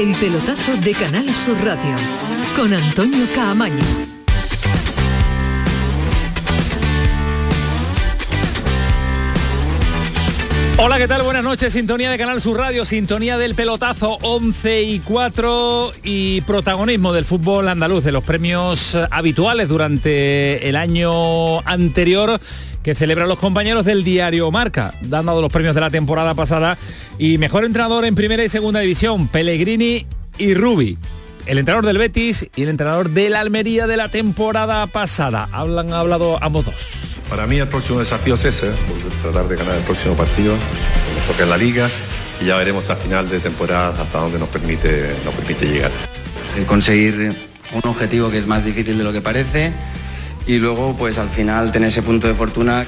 El pelotazo de Canal Sur Radio con Antonio Caamaño. Hola, ¿qué tal? Buenas noches, sintonía de Canal Sur Radio, sintonía del pelotazo 11 y 4 y protagonismo del fútbol andaluz, de los premios habituales durante el año anterior que celebran los compañeros del diario Marca, dando los premios de la temporada pasada y mejor entrenador en primera y segunda división, Pellegrini y Rubi. El entrenador del Betis y el entrenador del Almería de la temporada pasada. Hablan, hablado ambos dos. Para mí el próximo desafío es ese, tratar de ganar el próximo partido, nos toca en la liga y ya veremos al final de temporada hasta dónde nos permite, nos permite llegar. Conseguir un objetivo que es más difícil de lo que parece y luego pues al final tener ese punto de fortuna.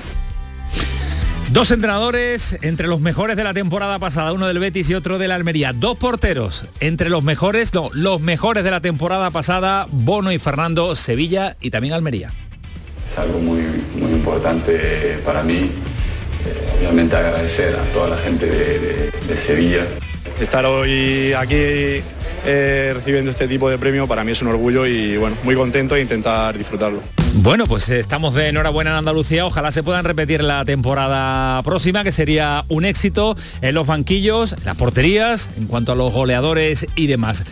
Dos entrenadores entre los mejores de la temporada pasada, uno del Betis y otro del Almería. Dos porteros entre los mejores, no, los mejores de la temporada pasada, Bono y Fernando, Sevilla y también Almería es algo muy, muy importante para mí. Eh, obviamente agradecer a toda la gente de, Sevilla. Estar hoy aquí eh, recibiendo este tipo de premio para mí es un orgullo y bueno, muy contento e intentar disfrutarlo. Bueno, pues estamos de enhorabuena en Andalucía. Ojalá se puedan repetir la temporada próxima, que sería un éxito en los banquillos, en las porterías, en cuanto a los goleadores y demás.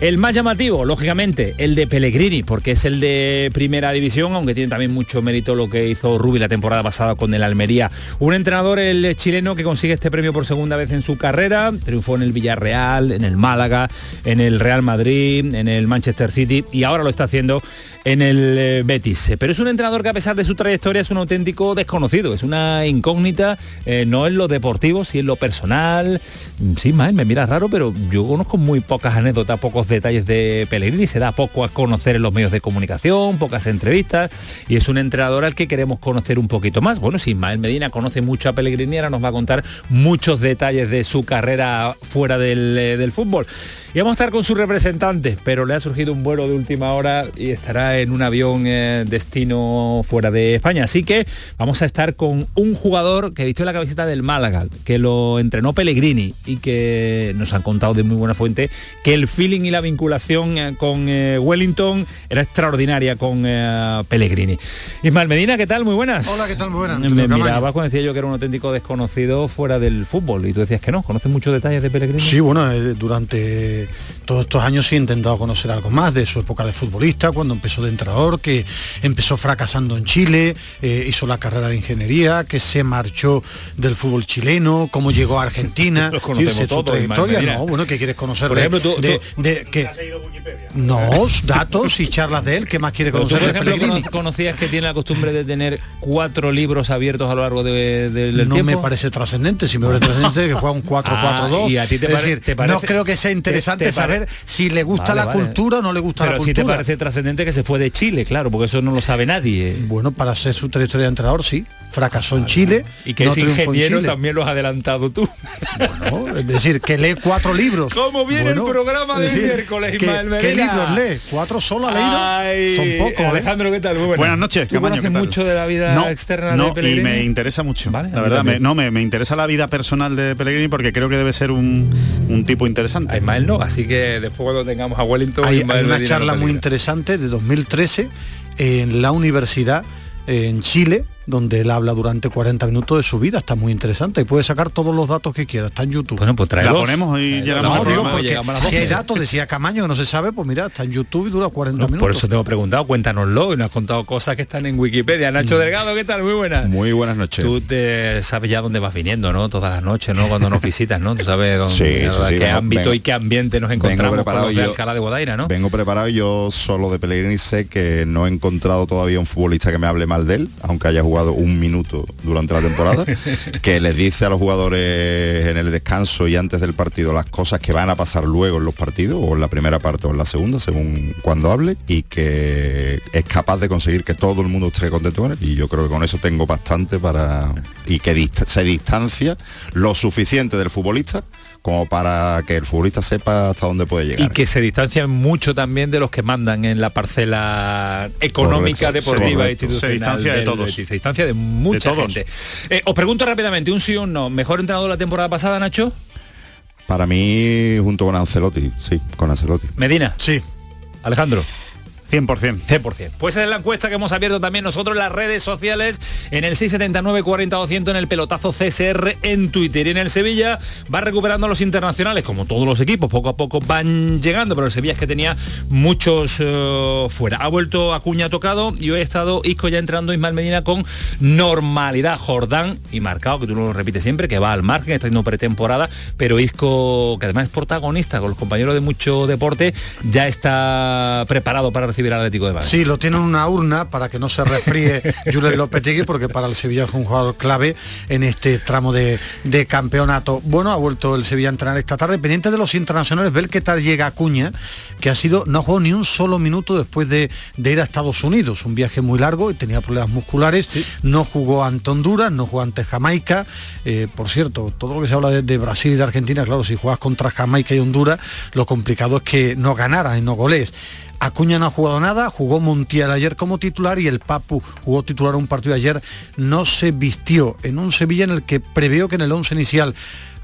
El más llamativo, lógicamente, el de Pellegrini, porque es el de primera división, aunque tiene también mucho mérito lo que hizo Rubi la temporada pasada con el Almería. Un entrenador, el chileno, que consigue este premio por segunda vez en su carrera, triunfó en el Villarreal, en el Málaga, en el Real Madrid, en el Manchester City y ahora lo está haciendo en el eh, Betis. Pero es un entrenador que a pesar de su trayectoria es un auténtico desconocido, es una incógnita, eh, no en lo deportivo, sí en lo personal. Sí, más me mira raro, pero yo conozco muy pocas anécdotas, pocos detalles de Pellegrini, se da poco a conocer en los medios de comunicación, pocas entrevistas y es un entrenador al que queremos conocer un poquito más. Bueno, si Ismael Medina conoce mucho a Pellegrini, ahora nos va a contar muchos detalles de su carrera fuera del, eh, fútbol. Y vamos a estar con su representante, pero le ha surgido un vuelo de última hora y estará en un avión eh, destino fuera de España. Así que vamos a estar con un jugador que vistió la camiseta del Málaga, que lo entrenó Pellegrini y que nos han contado de muy buena fuente que el feeling y la vinculación eh, con eh, Wellington era extraordinaria con Pellegrini. Ismael Medina, ¿qué tal? Muy buenas. Hola, ¿qué tal? Muy buenas. Me miraba cuando decía yo que era un auténtico desconocido fuera del fútbol y tú decías que no, conoces muchos detalles de Pellegrini. Sí, bueno, durante todos estos años sí he intentado conocer algo más de su época de futbolista, cuando empezó de entrenador, que empezó fracasando en Chile, eh, hizo la carrera de ingeniería, que se marchó del fútbol chileno, cómo llegó a Argentina, sí, su trayectoria, no, bueno, ¿qué quieres conocer Por ejemplo, de, de, que no, datos y charlas de él, ¿qué más quiere conocer de Pellegrini? ¿Conocías que tiene la costumbre de tener cuatro libros abiertos a lo largo de, del no tiempo? me parece trascendente, si me parece trascendente que juega un 4-4-2. Ah, y a ti te, decir, te parece, no creo que sea interesante saber si le gusta la cultura o no le gusta la cultura. si te parece trascendente que se fue de Chile, claro, porque eso no lo sabe nadie. Bueno, para ser su trayectoria de entrenador, sí. Fracasó en Chile. Y que es ingeniero también lo has adelantado tú. Bueno, es decir, que lee cuatro libros. ¿Cómo viene el programa de miércoles, Ismael ¿Qué libros lee? ¿Cuatro solo ha leído? Son pocos. ¿eh? Alejandro, ¿qué tal? Muy buenas. noches. ¿Tú conoces mucho de la vida externa de Pellegrini? y me interesa mucho. la verdad, me, no, me, me, interesa la vida personal de Pellegrini porque creo que debe ser un, un tipo interesante. A Ismael no, así que después cuando tengamos a Wellington... Hay, una charla muy interesante de 2013 en la universidad en Chile donde él habla durante 40 minutos de su vida, está muy interesante y puede sacar todos los datos que quiera, está en YouTube. Bueno, pues La ponemos y llegamos no, digo porque hay datos, decía Camaño que no se sabe, pues mira, está en YouTube y dura 40 minutos. Por eso te he preguntado, cuéntanoslo y nos has contado cosas que están en Wikipedia. Nacho mm. Delgado, ¿qué tal? Muy buenas. Muy buenas noches. Tú te sabes ya dónde vas viniendo, ¿no? Todas las noches, ¿no? Cuando nos visitas, ¿no? Tú sabes dónde, qué ámbito y qué ambiente nos encontramos preparado con de Alcalá de Guadaira, ¿no? Vengo preparado y yo solo de Pellegrini sé que no he encontrado todavía un futbolista que me hable mal de él, aunque haya jugado un minuto durante la temporada, que les dice a los jugadores en el descanso y antes del partido las cosas que van a pasar luego en los partidos, o en la primera parte o en la segunda, según cuando hable, y que es capaz de conseguir que todo el mundo esté contento con él. Y yo creo que con eso tengo bastante para... y que se distancia lo suficiente del futbolista como para que el futbolista sepa hasta dónde puede llegar. Y que se distancian mucho también de los que mandan en la parcela económica, deportiva e institucional. Se distancia de todos. se distancia de mucha gente. Eh, os pregunto rápidamente, un sí o un no. ¿Mejor entrenador la temporada pasada, Nacho? Para mí, junto con Ancelotti, sí, con Ancelotti. Medina. Sí. Alejandro. 100%. 100%. Pues es la encuesta que hemos abierto también nosotros en las redes sociales, en el 679 40 200 en el pelotazo CSR en Twitter. Y en el Sevilla va recuperando los internacionales, como todos los equipos, poco a poco van llegando, pero el Sevilla es que tenía muchos eh, fuera. Ha vuelto Acuña tocado y hoy ha estado Isco ya entrando Ismael Medina con normalidad. Jordán y marcado, que tú lo repites siempre, que va al margen, está haciendo pretemporada, pero Isco, que además es protagonista con los compañeros de mucho deporte, ya está preparado para recibir al Atlético de Madrid. Sí, lo tiene en una urna para que no se resfríe Julen Lopetegui, porque para el Sevilla es un jugador clave en este tramo de, de campeonato. Bueno, ha vuelto el Sevilla a entrenar esta tarde. Pendiente de los internacionales, ver qué tal llega Acuña, que ha sido, no ha jugado ni un solo minuto después de, de ir a Estados Unidos. Un viaje muy largo y tenía problemas musculares. No jugó ante Honduras, no jugó ante Jamaica. Eh, por cierto, todo lo que se habla de, de Brasil y de Argentina, claro, si juegas contra Jamaica y Honduras, lo complicado es que no ganaran y no goles. Acuña no ha jugado nada, jugó Montiel ayer como titular y el Papu jugó titular un partido ayer, no se vistió en un Sevilla en el que preveo que en el 11 inicial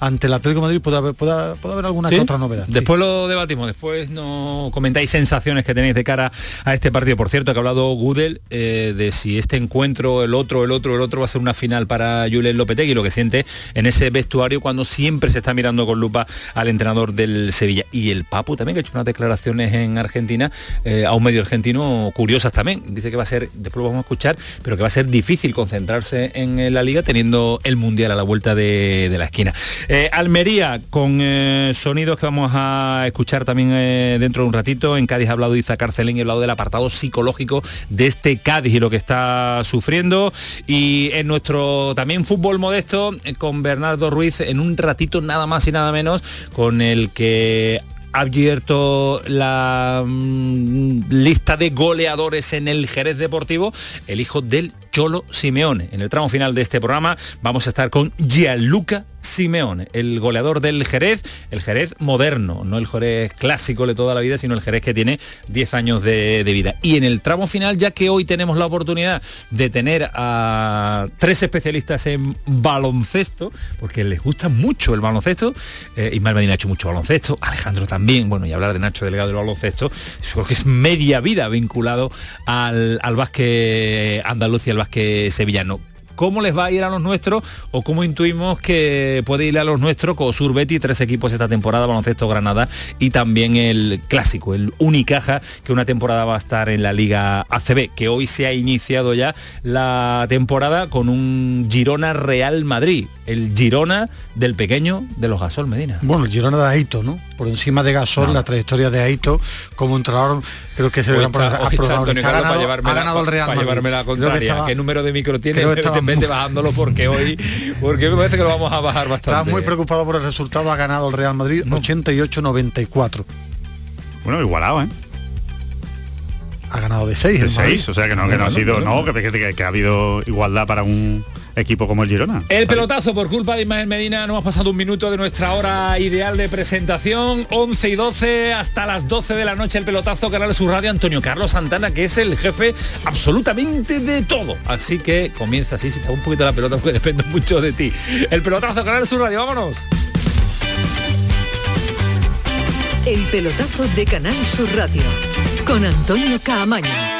ante el Atlético de Madrid puede haber, puede, puede haber alguna ¿Sí? que otra novedad. sí. Después lo debatimos, después no comentáis sensaciones que tenéis de cara a este partido. Por cierto, que ha hablado Gudel eh, de si este encuentro, el otro, el otro, el otro va a ser una final para Julen Lopetegui, lo que siente en ese vestuario cuando siempre se está mirando con lupa al entrenador del Sevilla. Y el Papu también, que ha hecho unas declaraciones en Argentina eh, a un medio argentino curiosas también. Dice que va a ser, después lo vamos a escuchar, pero que va a ser difícil concentrarse en la liga teniendo el Mundial a la vuelta de, de la esquina. Eh, Almería, con eh, sonidos que vamos a escuchar también eh, dentro de un ratito. En Cádiz ha hablado Iza Carcelín y ha hablado del apartado psicológico de este Cádiz y lo que está sufriendo. Y en nuestro también fútbol modesto, con Bernardo Ruiz, en un ratito nada más y nada menos, con el que ha abierto la mm, lista de goleadores en el Jerez Deportivo, el hijo del Cholo Simeone. En el tramo final de este programa vamos a estar con Gianluca Simeone, el goleador del Jerez, el Jerez moderno, no el Jerez clásico de toda la vida, sino el Jerez que tiene 10 años de, vida. Y en el tramo final, ya que hoy tenemos la oportunidad de tener a tres especialistas en baloncesto, porque les gusta mucho el baloncesto, eh, Ismael Medina ha hecho mucho baloncesto, Alejandro también, bueno, y hablar de Nacho Delgado del baloncesto, creo que es media vida vinculado al, al básquet andaluz y al básquet sevillano cómo les va a ir a los nuestros o cómo intuimos que puede ir a los nuestros con Sur Betty, tres equipos esta temporada, baloncesto Granada y también el clásico, el Unicaja, que una temporada va a estar en la Liga ACB, que hoy se ha iniciado ya la temporada con un Girona Real Madrid, el Girona del pequeño de los Gasol Medina. Bueno, el Girona de Aito, ¿no? Por encima de Gasol, No. la trayectoria de Aito como entrenador, creo que se le está- está Ha ganado, para llevarme ha la- ganado el Real para llevarme la que contraria. estaba- ¿Qué número de micro tiene? Vete muy- bajándolo porque hoy porque me parece que lo vamos a bajar bastante. Estaba muy preocupado por el resultado, ha ganado el Real Madrid 88-94. Bueno, igualado, ¿eh? Ha ganado de 6 De seis, o sea que no, que no ha sido, no, que, que- que ha habido igualdad para un equipo como el Girona. El pelotazo por culpa de Ismael Medina, no hemos pasado un minuto de nuestra hora ideal de presentación, 11 y 12 hasta las 12 de la noche el pelotazo Canal Sur Radio Antonio Carlos Santana, que es el jefe absolutamente de todo. Así que comienza así, si te da un poquito la pelota porque depende mucho de ti. El pelotazo Canal Sur Radio, vámonos. El pelotazo de Canal Sur Radio con Antonio Caamaño.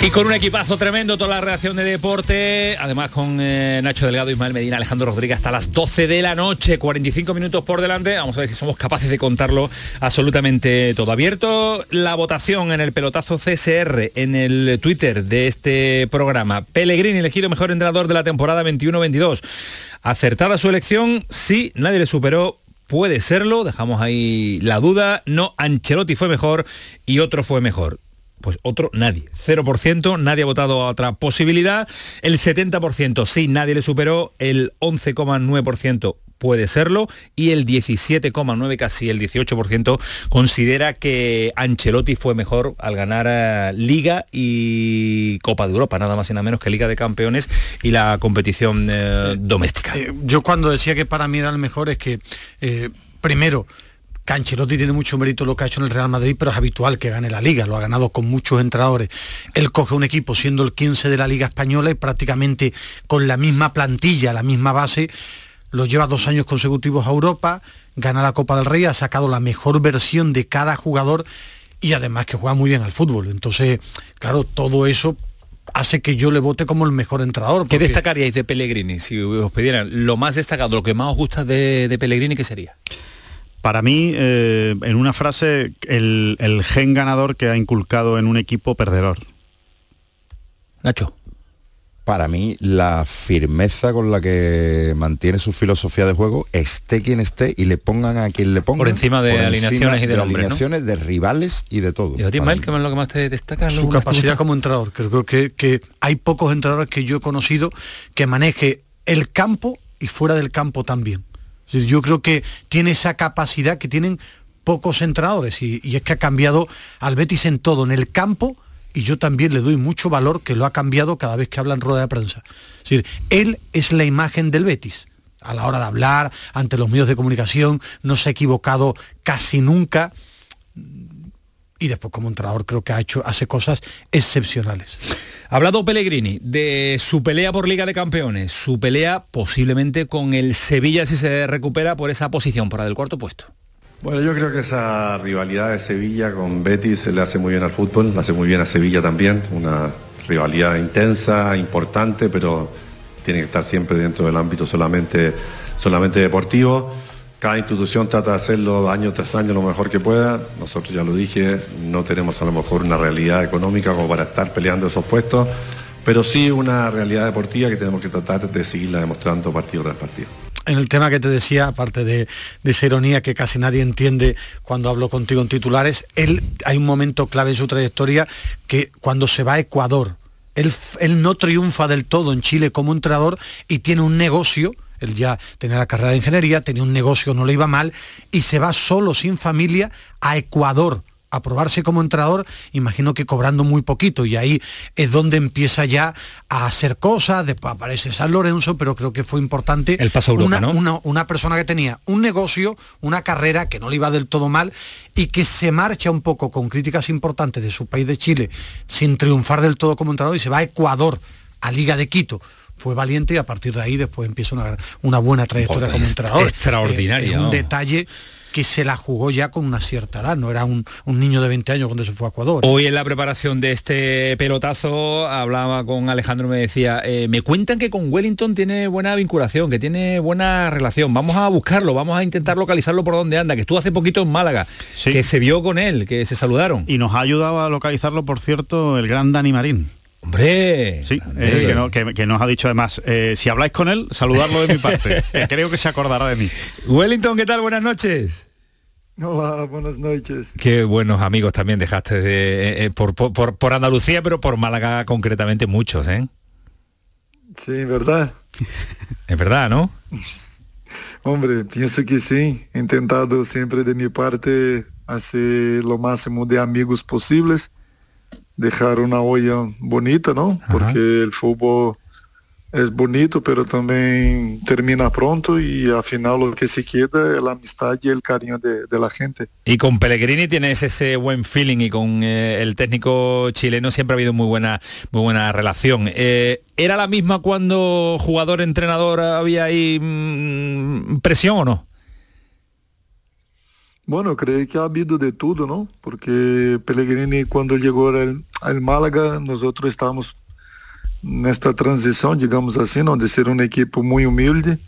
Y con un equipazo tremendo, toda la reacción de deporte, además con eh, Nacho Delgado, Ismael Medina, Alejandro Rodríguez hasta las 12 de la noche, 45 minutos por delante, vamos a ver si somos capaces de contarlo absolutamente todo. Abierto la votación en el pelotazo CSR, en el Twitter de este programa. Pellegrini elegido mejor entrenador de la temporada 21-22. Acertada su elección, sí, nadie le superó, puede serlo, dejamos ahí la duda, no, Ancelotti fue mejor y otro fue mejor pues otro nadie. 0%, nadie ha votado a otra posibilidad. El 70% sí, nadie le superó. El 11,9% puede serlo y el 17,9 casi el 18% considera que Ancelotti fue mejor al ganar eh, Liga y Copa de Europa, nada más y nada menos que Liga de Campeones y la competición eh, doméstica. Eh, yo cuando decía que para mí era el mejor es que primero Canchelotti tiene mucho mérito lo que ha hecho en el Real Madrid, pero es habitual que gane la liga, lo ha ganado con muchos entrenadores. Él coge un equipo siendo el 15 de la Liga Española y prácticamente con la misma plantilla, la misma base, lo lleva dos años consecutivos a Europa, gana la Copa del Rey, ha sacado la mejor versión de cada jugador y además que juega muy bien al fútbol. Entonces, claro, todo eso hace que yo le vote como el mejor entrenador. ¿Qué destacaríais de Pellegrini? Si os pidieran lo más destacado, lo que más os gusta de, de Pellegrini, ¿qué sería? Para mí, eh, en una frase, el, el gen ganador que ha inculcado en un equipo perdedor. Nacho para mí la firmeza con la que mantiene su filosofía de juego, esté quien esté y le pongan a quien le pongan. Por encima de alineaciones y de, alineaciones, de rivales y de todo. ¿Y a ti, qué es lo que más te destaca? Su capacidad como entrenador. Creo que, que hay pocos entrenadores que yo he conocido que maneje el campo y fuera del campo también. Yo creo que tiene esa capacidad que tienen pocos entrenadores y, es que ha cambiado al Betis en todo, en el campo, y yo también le doy mucho valor que lo ha cambiado cada vez que habla en rueda de prensa. Es decir, él es la imagen del Betis. A la hora de hablar, ante los medios de comunicación, no se ha equivocado casi nunca. Y después como entrenador creo que ha hecho, hace cosas excepcionales. Ha hablado Pellegrini de su pelea por Liga de Campeones, su pelea posiblemente con el Sevilla si se recupera por esa posición, para el cuarto puesto. Bueno, yo creo que esa rivalidad de Sevilla con Betis se le hace muy bien al fútbol, le hace muy bien a Sevilla también, una rivalidad intensa, importante, pero tiene que estar siempre dentro del ámbito solamente, solamente deportivo. Cada institución trata de hacerlo año tras año lo mejor que pueda. Nosotros, ya lo dije, no tenemos a lo mejor una realidad económica como para estar peleando esos puestos, pero sí una realidad deportiva que tenemos que tratar de seguirla demostrando partido tras partido. En el tema que te decía, aparte de, esa ironía que casi nadie entiende cuando hablo contigo en titulares, él hay un momento clave en su trayectoria que cuando se va a Ecuador, él, él no triunfa del todo en Chile como entrenador y tiene un negocio él ya tenía la carrera de ingeniería, tenía un negocio, no le iba mal, y se va solo, sin familia, a Ecuador a probarse como entrenador, imagino que cobrando muy poquito, y ahí es donde empieza ya a hacer cosas, después aparece San Lorenzo, pero creo que fue importante El paso una, ¿no? una, persona que tenía un negocio, una carrera que no le iba del todo mal, y que se marcha un poco con críticas importantes de su país de Chile, sin triunfar del todo como entrenador, y se va a Ecuador, a Liga de Quito fue valiente y a partir de ahí después empieza una, una buena trayectoria como entrenador. Extraordinaria. Eh, un detalle que se la jugó ya con una cierta edad, no era un, niño de 20 años cuando se fue a Ecuador. Hoy en la preparación de este pelotazo hablaba con Alejandro, me decía, eh, me cuentan que con Wellington tiene buena vinculación, que tiene buena relación, vamos a buscarlo, vamos a intentar localizarlo por donde anda, que estuvo hace poquito en Málaga, que se vio con él, que se saludaron. Y nos ha ayudado a localizarlo, por cierto, el gran Dani Marín Hombre, sí, eh, que, nos ha dicho además, eh, si habláis con él, saludarlo de mi parte. creo que se acordará de mí. Wellington, ¿qué tal? Buenas noches. Hola, buenas noches. Qué buenos amigos también dejaste de, eh, por, por, Andalucía, pero por Málaga concretamente muchos, ¿eh? Sí, verdad. es verdad, ¿no? Hombre, pienso que sí. He intentado siempre de mi parte hacer lo máximo de amigos posibles, dejar una olla bonita, ¿no? Porque el fútbol es bonito, pero también termina pronto y al final lo que se queda es la amistad y el cariño de, la gente. Y con Pellegrini tienes ese buen feeling y con eh, el técnico chileno siempre ha habido muy buena, muy buena relación. Eh, ¿Era la misma cuando jugador-entrenador había ahí mm, presión o no? Bueno, creo que ha habido de todo, ¿no? Porque Pellegrini cuando llegó al, al Málaga, nosotros estábamos nesta transição, digamos assim, não, de ser um equipe muito humilde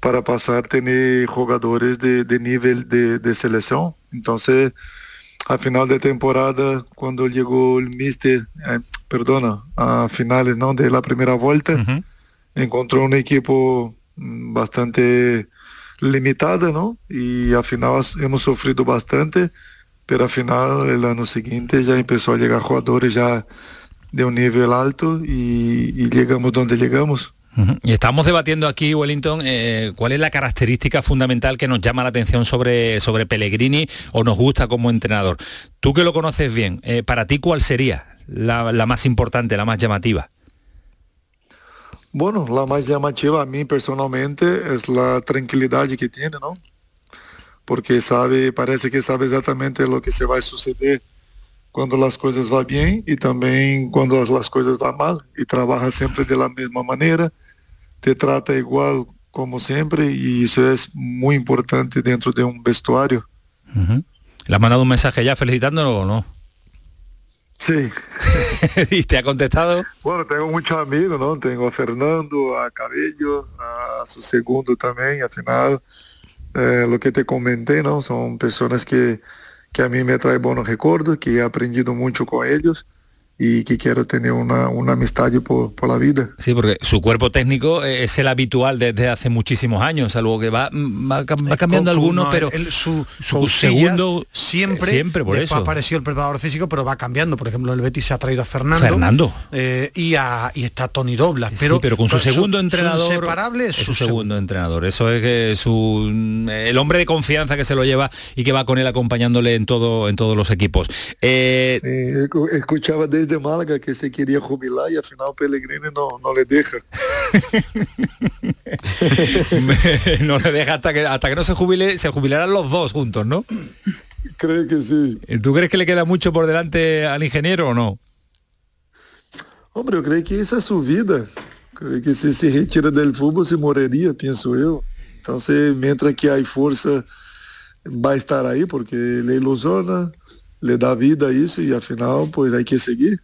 para passar a ter jogadores de, de nível de, de seleção. Então, se, a final da temporada, quando chegou o Mister, eh, perdona, a finales não de la primeira volta, uhum. encontrou uma equipe bastante limitada, não? E afinal hemos sofrido bastante, pero afinal, o ano seguinte já começou a chegar jogadores já de un nivel alto y, llegamos donde llegamos. Y estamos debatiendo aquí, Wellington, eh, cuál es la característica fundamental que nos llama la atención sobre, sobre Pellegrini o nos gusta como entrenador. Tú que lo conoces bien, eh, para ti, ¿cuál sería la, más importante, la más llamativa? Bueno, la más llamativa a mí personalmente es la tranquilidad que tiene, ¿no? Porque sabe, parece que sabe exactamente lo que se va a suceder quando as coisas vão bem e também quando as coisas vão mal e trabalha sempre da mesma maneira, te trata igual como sempre e isso é muito importante dentro de um vestuário. Uh ¿Le has mandado un mensaje ya felicitándolo o no? Sí. ¿Y te ha contestado? Bueno, tengo muchos amigos, ¿no? Tengo a Fernando, a Cabello, a su segundo también, al final, eh, lo que te comenté, ¿no? Son personas que que a mí me trae buenos recuerdos, que he aprendido mucho con ellos y que quiero tener una, una amistad por, por, la vida. Sí, porque su cuerpo técnico es el habitual desde hace muchísimos años, algo que va, va, cambiando algunos, pero su, segundo siempre, siempre por eso. ha aparecido el preparador físico, pero va cambiando. Por ejemplo, el Betis se ha traído a Fernando. Fernando. Eh, y, a, y está Tony Doblas. Pero, sí, pero con su segundo entrenador. Separable es su, segundo, entrenador. Eso es que su el hombre de confianza que se lo lleva y que va con él acompañándole en todo en todos los equipos. Eh, escuchaba de de Málaga que se quería jubilar y al final Pellegrini no, no le deja. no le deja hasta que hasta que no se jubile, se jubilarán los dos juntos, ¿no? Creo que sí. ¿Tú crees que le queda mucho por delante al ingeniero o no? Hombre, yo creo que esa es su vida. Creo que si se retira del fútbol se moriría, pienso yo. Entonces, mientras que hay fuerza, va a estar ahí porque le ilusiona, le da vida a eso y al final pues hay que seguir.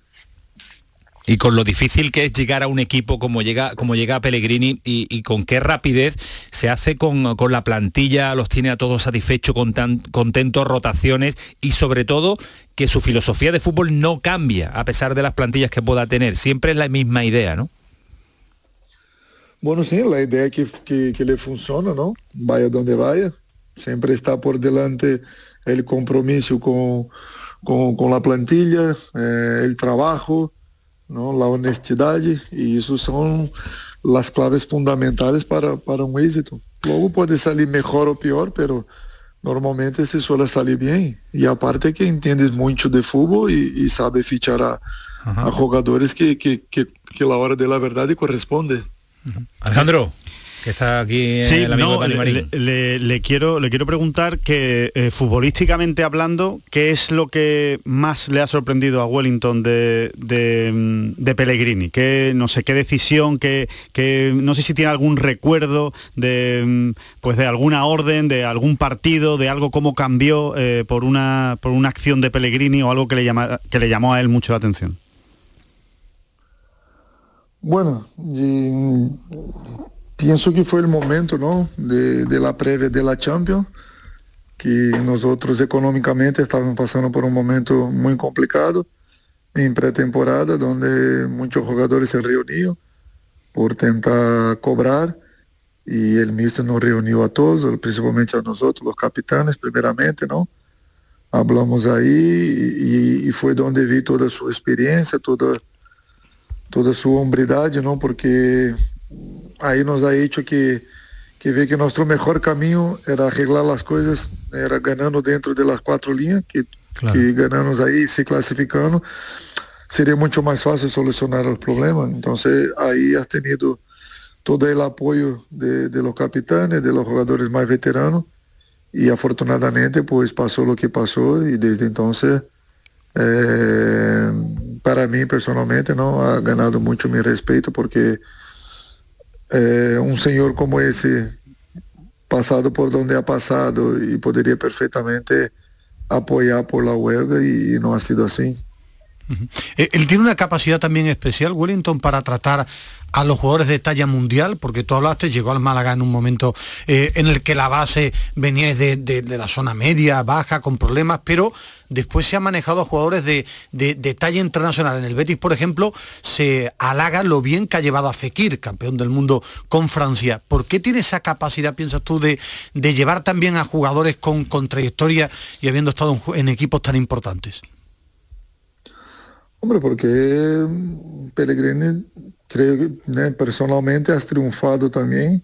Y con lo difícil que es llegar a un equipo como llega, como llega Pellegrini y, con qué rapidez se hace con, la plantilla, los tiene a todos satisfechos, con tan, contentos, rotaciones y sobre todo que su filosofía de fútbol no cambia a pesar de las plantillas que pueda tener. Siempre es la misma idea, ¿no? Bueno, sí, la idea que, que, que le funciona, ¿no? Vaya donde vaya. Siempre está por delante el compromiso con, con, la plantilla, eh, el trabajo, ¿no? la honestidad y eso son las claves fundamentales para, para un éxito. Luego puede salir mejor o peor, pero normalmente se suele salir bien. Y aparte que entiendes mucho de fútbol y, sabe fichar a, jugadores que, que, que, que, la hora de la verdad corresponde. Alejandro que está aquí el amigo le, quiero le quiero preguntar que eh, futbolísticamente hablando qué es lo que más le ha sorprendido a Wellington de, de, mm, Pellegrini que no sé qué decisión que, no sé si tiene algún recuerdo de mm, pues de alguna orden de algún partido de algo cómo cambió eh, por una por una acción de Pellegrini o algo que le llama, que le llamó a él mucho la atención bueno, Pienso que foi o momento não de, de la prévia de la Champions, que nós outros economicamente estávamos passando por um momento muito complicado en pretemporada, donde muchos jugadores se reunieron por tentar cobrar y el mister nos reunió a todos, principalmente a nosotros, los capitanes, primeramente, ¿no? Hablamos ahí y, y fue donde vi toda su experiencia, toda, toda su hombridad, ¿no? Porque ahí nos ha hecho que, que que nuestro mejor camino era arreglar las cosas, era ganando dentro de las cuatro líneas, que, Claro. que ganamos ahí se clasificando, sería mucho más fácil solucionar el problema. Entonces ahí has tenido todo el apoyo de, de los capitanes, de los jugadores más veteranos y afortunadamente pues pasó lo que pasó y desde entonces eh, para mí personalmente no ha ganado mucho mi respeto porque eh, un señor como ese pasado por donde ha pasado y podría perfectamente apoyar por la huelga y, y no ha sido Eh, Él tiene una capacidad también especial, Wellington, para tratar a los jugadores de talla mundial, porque tú hablaste, llegó al Málaga en un momento eh, en el que la base venía de, de- la zona media, baja, con problemas, pero después se ha manejado a jugadores de, de- talla internacional. En el Betis, por ejemplo, se halaga lo bien que ha llevado a Fekir, campeón del mundo con Francia. ¿Por qué tiene esa capacidad, piensas tú, de, llevar también a jugadores con, con trayectoria y habiendo estado en equipos tan importantes? Hombre, porque mm, Pellegrini, creo que personalmente has triunfado también,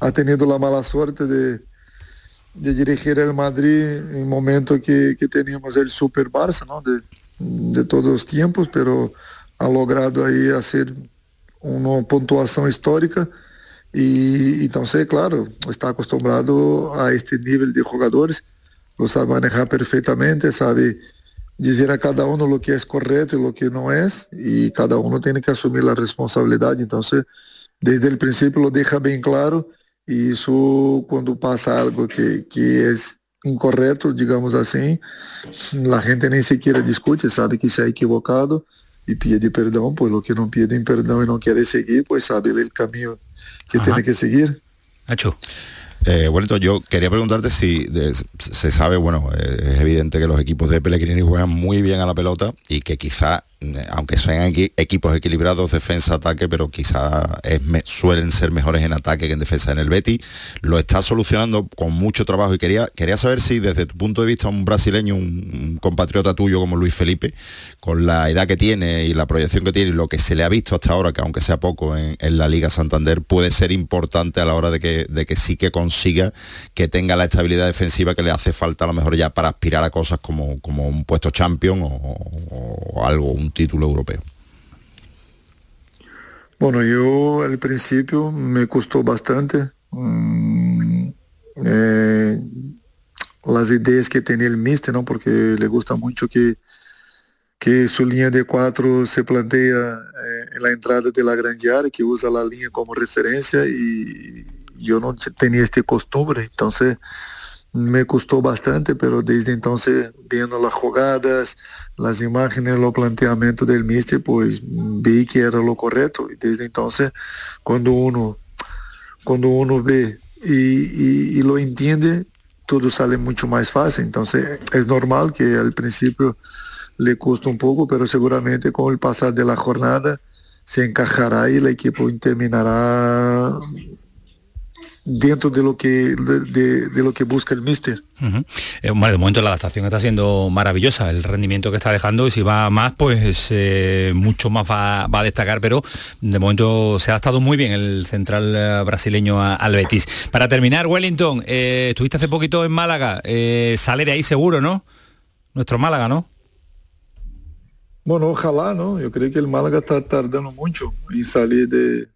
ha tenido la mala suerte de, dirigir el Madrid en un momento que, teníamos el Super Barça. De, de todos los tiempos, pero ha logrado ahí hacer una puntuación histórica y entonces, claro, está acostumbrado a este nivel de jugadores, lo sabe manejar perfectamente, sabe dizer a cada uno lo que es correcto y lo que no es, y cada uno tiene que asumir la responsabilidad. Entonces, desde el principio lo deja bien claro, y eso cuando pasa algo que, que es incorrecto, digamos así, la gente ni siquiera discute, sabe que se ha equivocado y pide perdón, pues lo que no piden perdón y no quiere seguir, pues sabe el camino que Ajá. tiene que seguir. Nacho. Eh, Wellington, yo quería preguntarte si se sabe, bueno, eh, es evidente que los equipos de Pellegrini juegan muy bien a la pelota y que quizá, aunque sean equi- equipos equilibrados, defensa, ataque, pero quizá es me- suelen ser mejores en ataque que en defensa. En el Betis, lo está solucionando con mucho trabajo y quería, quería saber si desde tu punto de vista un brasileño, un, compatriota tuyo como Luis Felipe, con la edad que tiene y la proyección que tiene y lo que se le ha visto hasta ahora, que aunque sea poco en, la Liga Santander, puede ser importante a la hora de que, de que sí que consiga que tenga la estabilidad defensiva que le hace falta a lo mejor ya para aspirar a cosas como, como un puesto champion o, algo, título europeo. Bueno, yo al principio me costó bastante mm, eh, las ideas que tenía el mister, ¿no? Porque le gusta mucho que, que su línea de cuatro se plantea eh, en la entrada de la gran área, que usa la línea como referencia y yo no tenía este costumbre, entonces me costó bastante, pero desde entonces viendo las jugadas, las imágenes, los planteamientos del mister, pues vi que era lo correcto. Y desde entonces, cuando uno, cuando uno ve y, y- lo entiende, todo sale mucho más fácil. Entonces es normal que al principio le cuesta un poco, pero seguramente con el pasar de la jornada se encajará y el equipo terminará dentro de lo que de, de- de lo que busca el mister. Ujú. Eh, bueno, de momento la adaptación está siendo maravillosa, el rendimiento que está dejando y si va más, pues eh, mucho más va, va a destacar, pero de momento se ha adaptado muy bien el central eh, brasileño a- al Betis. Para terminar, Wellington, eh, estuviste hace poquito en Málaga, sale de ahí seguro, ¿no? Nuestro Málaga, ¿no? Bueno, ojalá, ¿no? Yo creo que el Málaga está tardando mucho en salir de,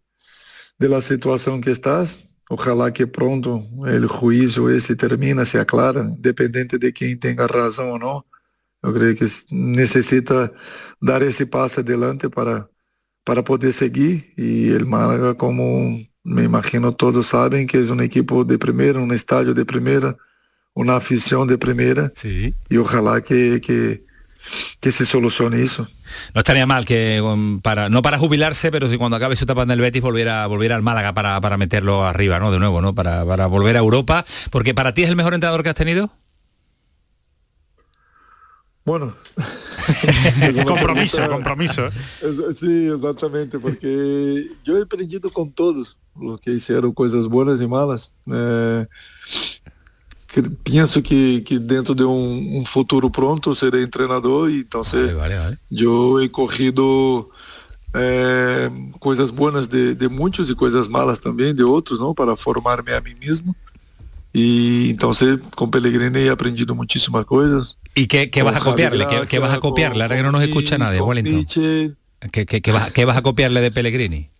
de la situación que estás. Ojalá que pronto el juicio ese termine, se aclara, independiente de quien tenga razón o no. Yo creo que s- necesita dar ese paso adelante para, para poder seguir. Y el Málaga, como me imagino todos saben, que es un equipo de primera, un estadio de primera, una afición de primera. Y ojalá que, que, que se solucione eso. No estaría mal que um, para no para jubilarse, pero si cuando acabe su etapa en el Betis volviera, volviera al Málaga para, para meterlo arriba, ¿no? De nuevo, ¿no? Para, para volver a Europa. Porque para ti es el mejor entrenador que has tenido. Bueno, compromiso, compromiso. Sí, exactamente, porque yo he aprendido con todos los que hicieron cosas buenas y malas. Eh, que pienso que, que dentro de un, futuro pronto seré entrenador y entonces Vale, vale. yo he cogido eh, coisas buenas de, de muchos y cosas malas también de otros, ¿no? Para formarme a mí mismo. Y entonces con Pellegrini he aprendido muchísimas cosas. ¿Y qué Con vas a copiarle? ¿Qué, qué vas a copiarle? Ahora que no nos escucha nadie, Wellington. ¿Qué, qué- qué vas, qué vas a copiarle de Pellegrini?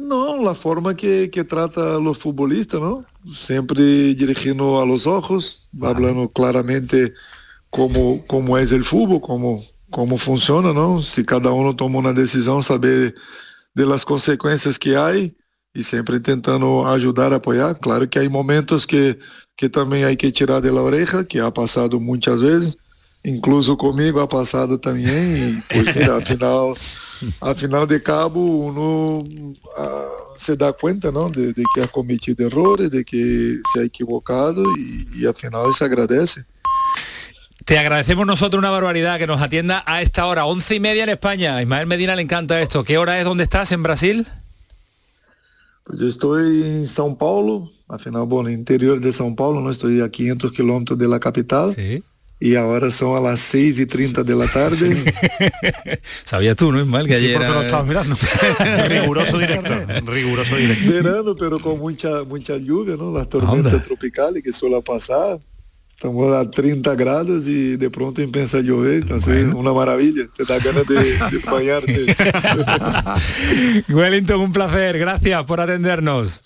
No, la forma que, que trata a los futbolistas, ¿no? Siempre dirigiendo a los ojos, hablando claramente cómo, cómo es el fútbol, cómo, cómo funciona, ¿no? Si cada uno toma una decisión, saber de las consecuencias que hay y siempre intentando ayudar, apoyar. Claro que hay momentos que, que también hay que tirar de la oreja, que ha pasado muchas veces, incluso conmigo ha pasado también, y pues mira, al final, al final de cabo uno ah, se da cuenta, ¿no? De, de que ha cometido errores, de que se ha equivocado y, y al final se agradece. Te agradecemos nosotros una barbaridad que nos atienda a esta hora, once y media en España. A Ismael Medina le encanta esto. ¿Qué hora es? ¿Dónde estás? ¿En Brasil? Pues yo estoy en São Paulo, al final, bueno, interior de São Paulo, no estoy a 500 kilómetros de la capital. Y ahora son a las 6 y 30 de la tarde. Sabías tú, ¿no, Ismael? Que Sí, ayer porque lo era- estabas mirando. riguroso directo, riguroso directo. Verano, pero con mucha mucha lluvia, ¿no? Las tormentas Anda. tropicales que suele pasar. Estamos a 30 grados y de pronto empieza a llover, entonces una maravilla, te da ganas de, de bañarte. Wellington, un placer. Gracias por atendernos.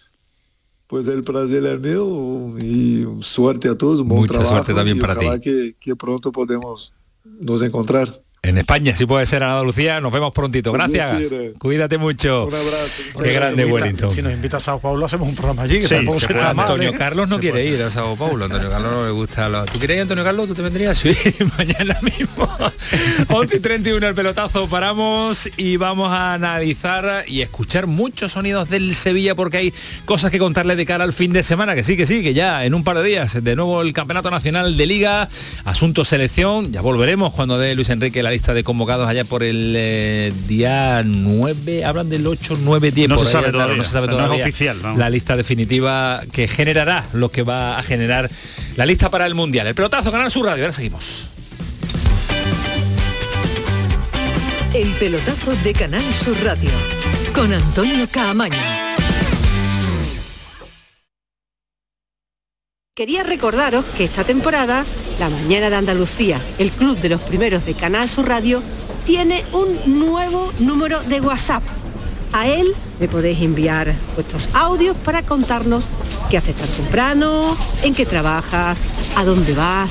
Pues el placer es mío y suerte a todos, Mucha trabajo suerte también para ti. Que, que pronto podemos nos encontrar. En España, si puede ser, en Andalucía. Nos vemos prontito. Dios Gracias. Cuídate mucho. Un abrazo. Qué grande invita- Wellington. Si nos invita a Sao Paulo hacemos un programa allí, Sí, se puede. mal, Antonio ¿eh? Carlos no quiere ir a Sao Paulo. Antonio Carlos no le gusta. Lo... ¿Tú quieres ir, Antonio Carlos? ¿Tú te vendrías? Sí, mañana mismo. 11 y 31 el pelotazo. Paramos y vamos a analizar y escuchar muchos sonidos del Sevilla porque hay cosas que contarle de cara al fin de semana. Que sí, que sí, que ya en un par de días de nuevo el Campeonato Nacional de Liga, asunto selección. Ya volveremos cuando dé Luis Enrique la lista de convocados allá por el eh, día 9. Hablan del 8, 9, 10. No se sabe no se sabe No es todavía oficial, no. la lista definitiva que generará lo que va a generar la lista para el Mundial. El pelotazo, Canal Sur Radio. Ahora seguimos. El pelotazo de Canal Sur Radio con Antonio Caamaño. Quería recordaros que esta temporada, La Mañana de Andalucía, el club de los primeros de Canal Sur Radio, tiene un nuevo número de WhatsApp. A él me podéis enviar vuestros audios para contarnos qué haces tan temprano, en qué trabajas, a dónde vas.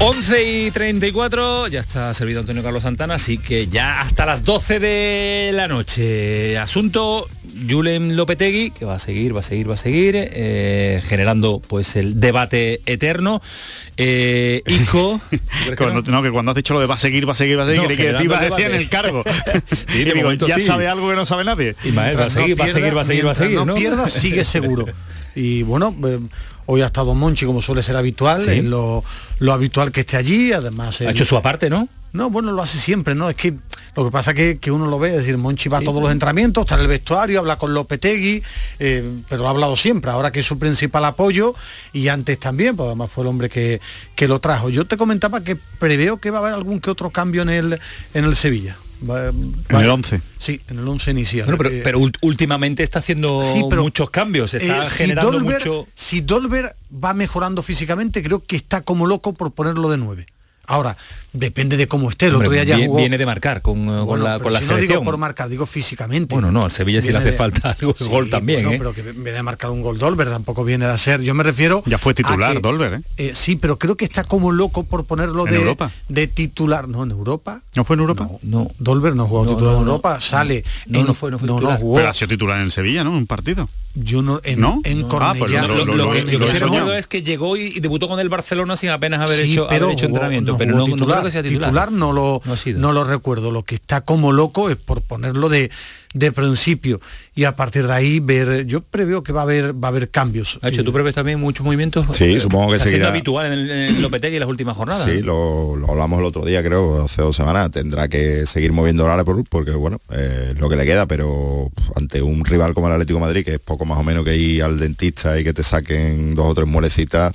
11 y 34, ya está servido Antonio Carlos Santana, así que ya hasta las 12 de la noche. Asunto Julen Lopetegui, que va a seguir, va a seguir, va a seguir, eh, generando pues el debate eterno. Eh, hijo... no? no? que cuando has dicho lo de va a seguir, va a seguir, va a seguir, no, que iba a decir en el cargo. sí, de digo, ya sí. sabe algo que no sabe nadie. Y va, a seguir, va a seguir, va a seguir, va a seguir, ¿no? pierda, sigue seguro. Y bueno... Eh, Hoy ha estado Monchi como suele ser habitual, es lo, habitual que esté allí, además... Ha hecho su aparte, ¿no? No, bueno, lo hace siempre, ¿no? Es que lo que pasa es que, uno lo ve, es decir, Monchi va a todos los entrenamientos, está en el vestuario, habla con Lopetegui, eh, pero lo ha hablado siempre, ahora que es su principal apoyo y antes también, pues además fue el hombre que, que lo trajo. Yo te comentaba que preveo que va a haber algún que otro cambio en el, en el Sevilla. En el 11. Sí, en el 11 inicial. pero, eh, pero, últimamente está haciendo muchos cambios, está eh, generando si Dolber, mucho... Si Dolber va mejorando físicamente, creo que está como loco por ponerlo de 9. Ahora, depende de cómo esté. El otro día ya viene, viene de marcar con, bueno, con la, con la si selección. No digo por marcar, digo físicamente. Bueno, no, al Sevilla sí le hace de... falta algo, sí, gol también. Bueno, ¿eh? pero que viene de marcar un gol Dolber, tampoco viene de hacer. Yo me refiero. Ya fue titular que, Dolber, ¿eh? ¿eh? Sí, pero creo que está como loco por ponerlo ¿En de, Europa? de titular. No, en Europa. ¿No fue en Europa? No, no. Dolber no jugó No, titular no, en no. Europa, sale. No, en- no fue, no fue no, titular. jugó. Pero ha sido titular en el Sevilla, ¿no? Un partido. Yo no, en, ¿No? en No. Ah, pues lo- Lo, lo- que, lo- que recuerdo es que llegó y, debutó con el Barcelona sin apenas haber hecho, jugó- entrenamiento, no pero jugó no, que sea titular. no lo, no lo recuerdo. Lo que está como loco es por ponerlo de, de principio y a partir de ahí ver. Yo preveo que va a haber va a haber cambios. Ha hecho, ¿tú prevés también muchos movimientos? Sí, Eh, supongo que está siendo seguirá. habitual en el, en Lopetegui en las últimas jornadas. Sí, lo, lo hablamos el otro día, creo, hace dos semanas. Tendrá que seguir moviendo por porque, bueno, eh, lo que le queda, pero ante un rival como el Atlético de Madrid, que es poco más o menos que ir al dentista y que te saquen dos o tres muelecitas,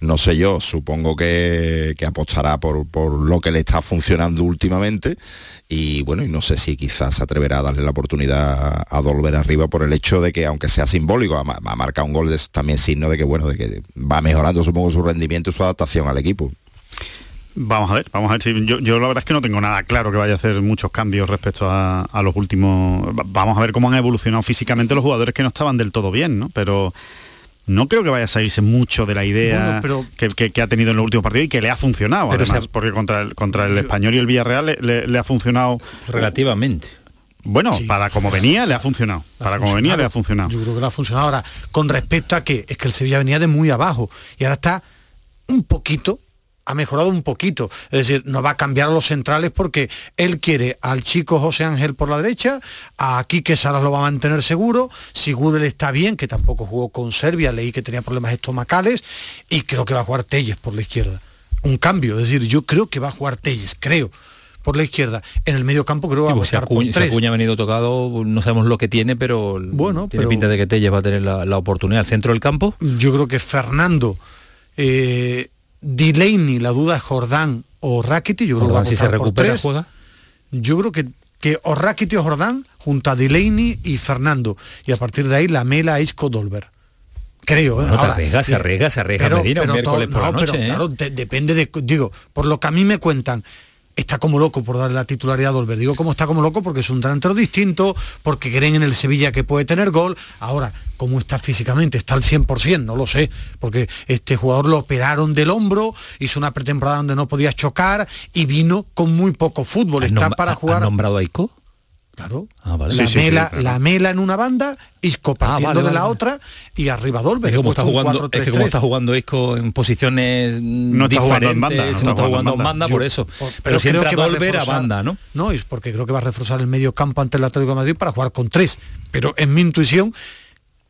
no sé yo, supongo que, que apostará por, por lo que le está funcionando últimamente y bueno, y no sé si quizás se atreverá a darle la oportunidad a, a Dolber arriba por el hecho de que, aunque sea simbólico, ha, ma- ha marcado un gol, es también signo de que, bueno, de que va mejorando, supongo, su rendimiento y su adaptación al equipo. Vamos a ver, vamos a ver si yo, yo la verdad es que no tengo nada claro que vaya a hacer muchos cambios respecto a, a los últimos. va- Vamos a ver cómo han evolucionado físicamente los jugadores que no estaban del todo bien, ¿no? Pero no creo que vaya a salirse mucho de la idea Bueno, pero- que, que- que ha tenido en los últimos partidos y que le ha funcionado, Pero además, porque contra el, contra el español y el Villarreal le, le- le ha funcionado Relativamente. Bueno, para como venía le ha funcionado. Para como venía le ha funcionado. Yo creo que le ha funcionado. Ahora, con respecto a que es que el Sevilla venía de muy abajo y ahora está un poquito, ha mejorado un poquito. Es decir, no va a cambiar a los centrales porque él quiere al chico José Ángel por la derecha, a Quique Salas lo va a mantener seguro, si Gudel está bien, que tampoco jugó con Serbia, leí que tenía problemas estomacales, y creo que va a jugar Telles por la izquierda. Un cambio, es decir, yo creo que va a jugar Telles, creo, por la izquierda. En el medio campo creo que va a si con Acuña, si tres. Acuña ha venido tocado, no sabemos lo que tiene, pero Bueno, tiene pero- pinta de que Telles va a tener la, la oportunidad. Al centro del campo, Yo creo que Fernando, eh, Delaney, la duda es Jordán o Rakitic, yo creo que va a si se recupera, juega. Yo creo que, que o Rakitic o Jordán junto a Delaney y Fernando. Y a partir de ahí la Mela Isco Dolber. Creo, ¿eh? No te Ahora, arriesgas, se arriesga, se arriesga Medina un todo- miércoles por la no, pero noche, ¿eh? claro, de- depende de, digo, por lo que a mí me cuentan, está como loco por darle la titularidad a Dolber. Digo como está como loco porque es un delantero distinto, porque creen en el Sevilla que puede tener gol. Ahora, ¿cómo está físicamente? ¿Está al 100%? No lo sé, porque este jugador lo operaron del hombro, hizo una pretemporada donde no podía chocar y vino con muy poco fútbol. ¿Has Está para has jugar... nombrado a Ico? Claro. Ah, vale. La, Sí, sí, sí, mela, claro. la mela en una banda, Isco partiendo vale, de vale, la vale. otra y arriba Dolber. Es que como está jugando, es que como 4-3-3. está jugando Isco en posiciones No está jugando en diferentes, banda, no no está está jugando en jugando banda, por eso. por- pero, si creo entra que Dolber a reforzar- banda, ¿no? No, es porque creo que va a reforzar el medio campo ante el Atlético de Madrid para jugar con tres. Pero en mi intuición,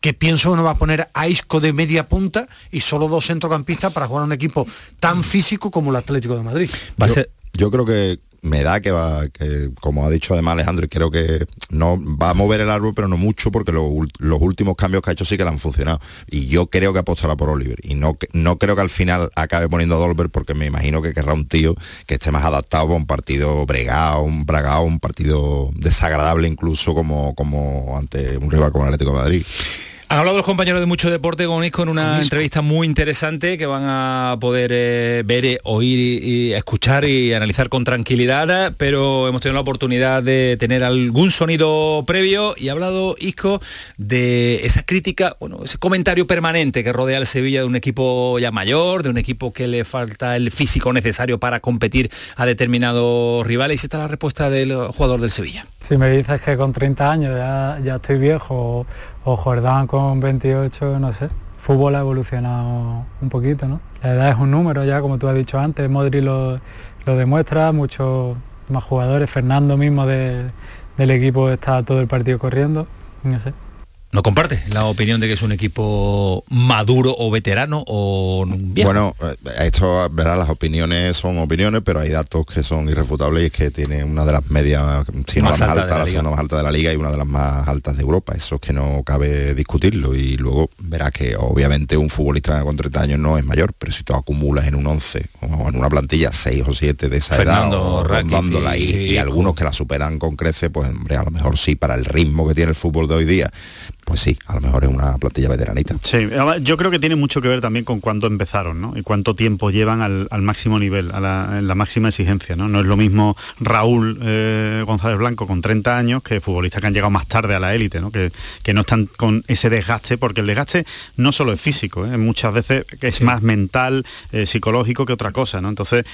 que pienso que no va a poner a Isco de media punta y solo dos centrocampistas para jugar a un equipo tan físico como el Atlético de Madrid. Va a yo, ser yo creo que me da que va, que como ha dicho además Alejandro, y creo que no va a mover el árbol, pero no mucho, porque lo- los últimos cambios que ha hecho sí que le han funcionado. Y yo creo que apostará por Oliver. Y no, no creo que al final acabe poniendo a Dolber, porque me imagino que querrá un tío que esté más adaptado para un partido bregado, un bragado, un partido desagradable incluso como, como ante un rival como el Atlético de Madrid. Han hablado los compañeros de Mucho Deporte con Isco en una entrevista muy interesante que van a poder eh, ver, eh, oír y, y escuchar y analizar con tranquilidad, pero hemos tenido la oportunidad de tener algún sonido previo y ha hablado Isco de esa crítica, bueno, ese comentario permanente que rodea al Sevilla de un equipo ya mayor, de un equipo que le falta el físico necesario para competir a determinados rivales. Y esta es la respuesta del jugador del Sevilla. Si me dices que con 30 años ya, ya estoy viejo o, Jordán con 28, no sé. Fútbol ha evolucionado un poquito, ¿no? La edad es un número ya, como tú has dicho antes, Modri lo, lo demuestra, muchos más jugadores, Fernando mismo de- del equipo está todo el partido corriendo, no sé. ¿No comparte la opinión de que es un equipo maduro o veterano o viejo? Bueno, eh, esto, verá, las opiniones son opiniones, pero hay datos que son irrefutables y es que tiene una de las medias, si no Más la más alta la la liga. segunda más alta de la liga y una de las más altas de Europa. Eso es que no cabe discutirlo. Y luego verás que obviamente un futbolista con 30 años no es mayor, pero si tú acumulas en un 11 o en una plantilla 6 o 7 de esa Fernando, edad, y y algunos que la superan con crece, pues hombre, a lo mejor sí, para el ritmo que tiene el fútbol de hoy día, pues sí, a lo mejor es una plantilla veteranita. Sí, yo creo que tiene mucho que ver también con cuándo empezaron, ¿no? Y cuánto tiempo llevan al, al máximo nivel, a la, en la máxima exigencia, ¿no? No es lo mismo Raúl eh, González Blanco con 30 años que futbolistas que han llegado más tarde a la élite, ¿no? Que, que no están con ese desgaste, porque el desgaste no solo es físico, ¿eh? muchas veces es más mental, eh, psicológico que otra cosa, ¿no? Entonces,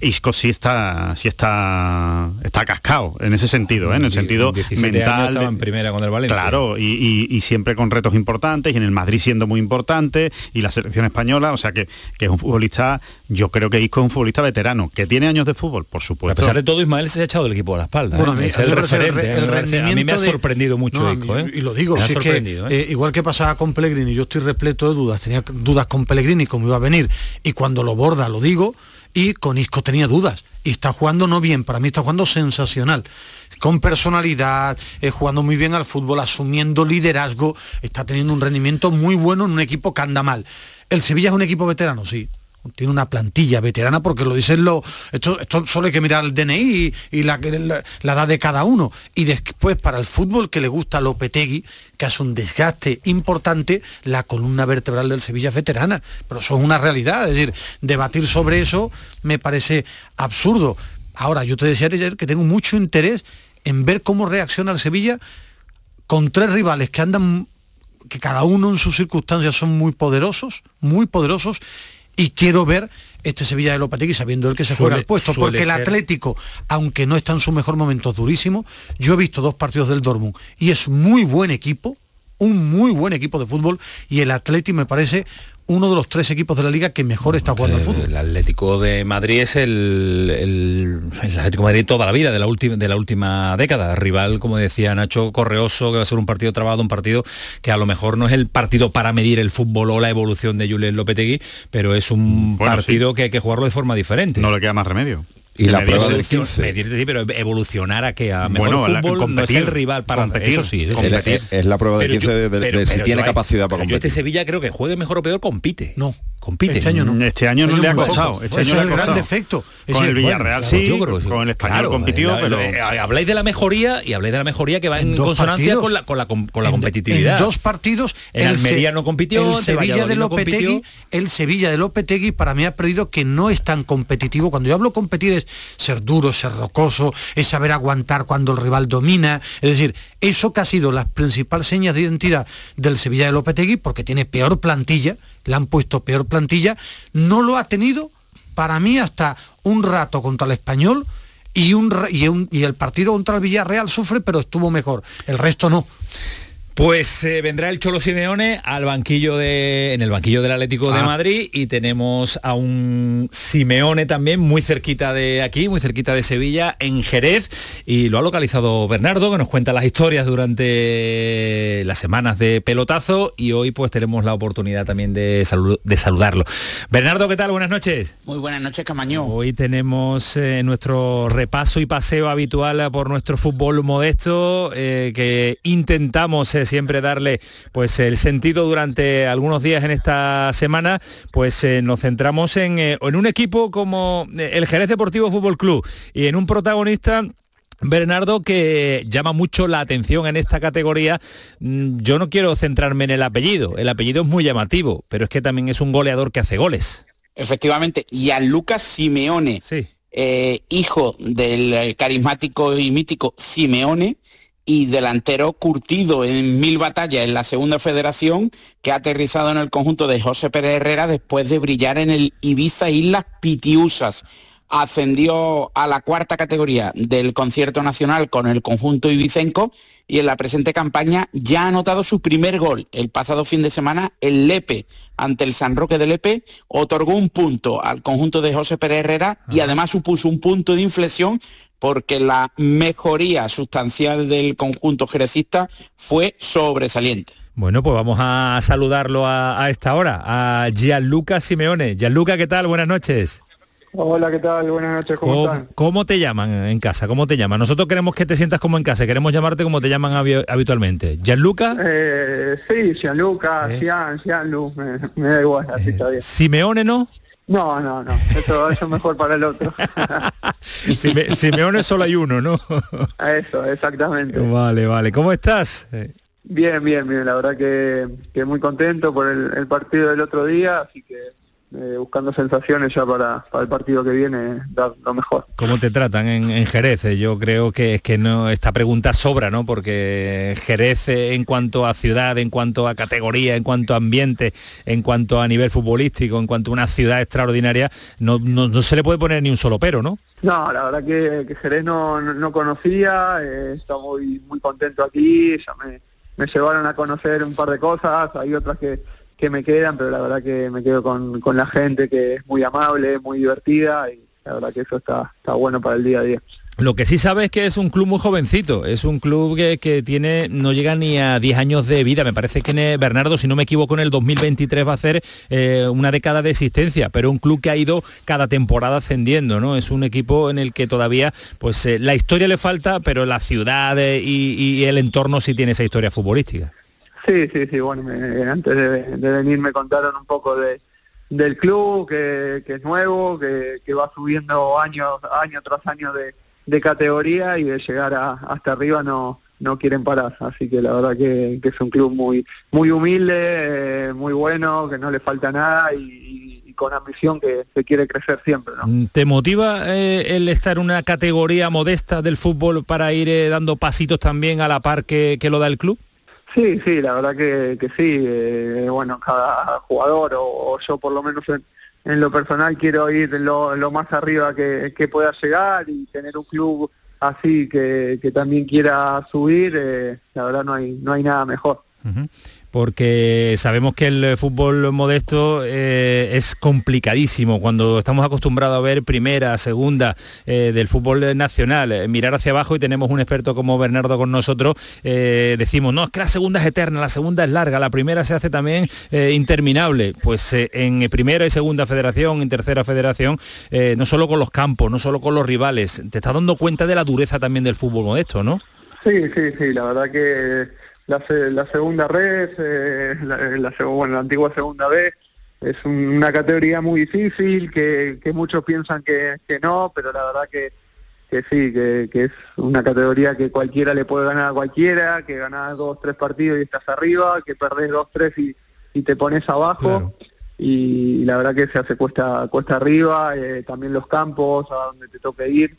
Isco sí está, sí está, está cascado en ese sentido. En el sentido 17 años mental. estaba de- en primera con el Valencia. Claro, y, y- y siempre con retos importantes, y en el Madrid siendo muy importante, y la selección española, o sea que, que es un futbolista, yo creo que Isco es un futbolista veterano, que tiene años de fútbol, por A supuesto. pesar de todo, Ismael se ha echado del equipo a la espalda. Bueno, ¿eh? a mí- es a el el referente. re- ¿eh? el a mí me ha de- sorprendido mucho No, a Isco. ¿eh? Y lo digo, si es que, igual que pasaba con Pellegrini, yo estoy repleto de dudas, tenía dudas con Pellegrini cómo iba a venir y cuando lo borda lo digo y con Isco tenía dudas y está jugando no bien, para mí está jugando sensacional, con personalidad, eh, jugando muy bien al fútbol, asumiendo liderazgo, está teniendo un rendimiento muy bueno en un equipo que anda mal. El Sevilla es un equipo veterano, sí, tiene una plantilla veterana porque lo dicen los esto, esto solo hay que mirar el DNI y, la, la, la edad de cada uno. Y después para el fútbol que le gusta a Lopetegui que hace un desgaste importante la columna vertebral del Sevilla es veterana. Pero eso es una realidad es decir debatir sobre eso me parece absurdo. Ahora yo te decía ayer que tengo mucho interés en ver cómo reacciona el Sevilla con tres rivales que andan que cada uno en sus circunstancias son muy poderosos, muy poderosos, y quiero ver este Sevilla de Lopetegui sabiendo el que se Suele- juega el puesto, porque el ser- Atlético, aunque no está en su mejor momento durísimo, yo he visto dos partidos del Dortmund y es muy buen equipo, un muy buen equipo de fútbol, y el Atlético me parece uno de los tres equipos de la liga que mejor está jugando al fútbol. El Atlético de Madrid es el, el, el Atlético de Madrid toda la vida, de la, última, de la última década. Rival, como decía Nacho, correoso, que va a ser un partido trabado, un partido que a lo mejor no es el partido para medir el fútbol o la evolución de Julen Lopetegui, pero es un Bueno, partido que hay que jugarlo de forma diferente. No le queda más remedio. Y la prueba del evolución- 15. medir, pero evolucionar a que a mejor Bueno, la- fútbol no es competir, el rival para competir, eso sí, eso sí. Es, es- es la prueba de Pero 15 yo- de, de- pero- de si pero tiene yo- capacidad para pero yo este competir. Sevilla creo que juegue mejor o peor compite. No. Compite. Este año no. Este año no le ha costado. Este año es el gran defecto. Es Con el Villarreal sí, yo creo que sí. con el español Claro, compitió, la- pero... la- eh, habláis de la mejoría y habláis de la mejoría que va en, consonancia partidos. con la, con la, con la En- competitividad. En dos partidos. En el Se- Almería no compitió, El Sevilla de no Lopetegui, compitió. el Sevilla de Lopetegui para mí ha perdido que no es tan competitivo. Cuando yo hablo competir es ser duro, ser rocoso, es saber aguantar cuando el rival domina. Es decir, eso que ha sido las principales señas de identidad del Sevilla de Lopetegui, porque tiene peor plantilla, le han puesto peor plantilla, no lo ha tenido para mí hasta un rato contra el español y, un, y, y el partido contra el Villarreal sufre, pero estuvo mejor. El resto no. Pues eh, vendrá el Cholo Simeone al banquillo de, en el banquillo del Atlético de Ah. Madrid y tenemos a un Simeone también muy cerquita de aquí, muy cerquita de Sevilla, en Jerez, y lo ha localizado Bernardo, que nos cuenta las historias durante las semanas de pelotazo y hoy pues tenemos la oportunidad también de, salu- de saludarlo. Bernardo, ¿qué tal? Buenas noches. Muy buenas noches, Camaño. Hoy tenemos eh, nuestro repaso y paseo habitual por nuestro fútbol modesto, eh, que intentamos siempre darle pues el sentido durante algunos días en esta semana, pues eh, nos centramos en, eh, en un equipo como eh, el Jerez Deportivo Fútbol Club y en un protagonista Bernardo, que llama mucho la atención en esta categoría, Mm, yo no quiero centrarme en el apellido, el apellido es muy llamativo, pero es que también es un goleador que hace goles. Efectivamente, Gianluca Simeone, eh, hijo del carismático y mítico Simeone y delantero curtido en mil batallas en la segunda federación que ha aterrizado en el conjunto de José Pérez Herrera después de brillar en el Ibiza Islas Pitiusas. Ascendió a la cuarta categoría del concierto nacional con el conjunto ibicenco y en la presente campaña ya ha anotado su primer gol. El pasado fin de semana, el Lepe, ante el San Roque de Lepe, otorgó un punto al conjunto de José Pérez Herrera y además supuso un punto de inflexión porque la mejoría sustancial del conjunto jerecista fue sobresaliente. Bueno, pues vamos a saludarlo a, a esta hora, a Gianluca Simeone. Gianluca, ¿qué tal? Buenas noches. Hola, ¿qué tal? Buenas noches, ¿cómo, ¿Cómo, están? cómo te llaman en casa? ¿Cómo te llaman? Nosotros queremos que te sientas como en casa, queremos llamarte como te llaman habi- habitualmente. Gianluca Eh, sí, Gianluca, Gian, Gianlu, me, me da igual, así está bien. Simeone, ¿no? No, no, no, eso, eso es mejor para el otro. Sime- Simeone solo hay uno, ¿no? Eso, exactamente. vale, vale. ¿Cómo estás? Bien, bien, bien, la verdad que, que muy contento por el, el partido del otro día, así que eh, buscando sensaciones ya para, para el partido que viene, dar lo mejor. ¿Cómo te tratan en, en Jerez? Eh, Yo creo que es que no esta pregunta sobra, ¿no? Porque Jerez eh, en cuanto a ciudad, en cuanto a categoría, en cuanto a ambiente, en cuanto a nivel futbolístico, en cuanto a una ciudad extraordinaria, no, no- no se le puede poner ni un solo pero, ¿no? No, la verdad que, que Jerez no, no, no conocía, eh, está muy, muy contento aquí, ya me, me llevaron a conocer un par de cosas, hay otras que, que me quedan, pero la verdad que me quedo con, con la gente que es muy amable, muy divertida y la verdad que eso está, está bueno para el día a día. Lo que sí sabes es que es un club muy jovencito, es un club que, que tiene, no llega ni a 10 años de vida, me parece que Bernardo, si no me equivoco, en el 2023 va a ser eh, una década de existencia, pero un club que ha ido cada temporada ascendiendo, ¿no? Es un equipo en el que todavía, pues eh, la historia le falta, pero la ciudad eh, y, y el entorno sí tiene esa historia futbolística. Sí, sí, sí, bueno, antes de, venir me contaron un poco de, del club, que, es nuevo, que, va subiendo año, año tras año de, categoría y de llegar hasta arriba no quieren parar, así que la verdad que, es un club muy humilde, eh, muy bueno, que no le falta nada y, y- con ambición que, que quiere crecer siempre, ¿no? ¿Te motiva eh, el estar en una categoría modesta del fútbol para ir eh, dando pasitos también a la par que lo da el club? Sí, sí, la verdad que, que sí. eh, bueno, cada jugador o, yo por lo menos en, en lo personal quiero ir lo, lo más arriba que, que pueda llegar y tener un club así que, que también quiera subir, eh, la verdad no hay, no hay nada mejor. Porque sabemos que el fútbol modesto eh, es complicadísimo. Cuando estamos acostumbrados a ver primera, segunda eh, del fútbol nacional, eh, mirar hacia abajo y tenemos un experto como Bernardo con nosotros, decimos, no, es que la segunda es eterna, la segunda es larga, la primera se hace también interminable. Pues en primera y segunda federación, en tercera federación, no solo con los campos, no solo con los rivales, te estás dando cuenta de la dureza también del fútbol modesto, ¿no? Sí, sí, sí, la verdad que la, se- la segunda red, eh, la, la bueno, la antigua segunda vez, es un- una categoría muy difícil, que, que muchos piensan que, que no, pero la verdad que, que sí, que, que es una categoría que cualquiera le puede ganar a cualquiera, que ganás dos, tres partidos y estás arriba, que perdés dos, tres y, y te pones abajo. Y la verdad que se hace cuesta cuesta arriba, eh, también los campos, a donde te toque ir,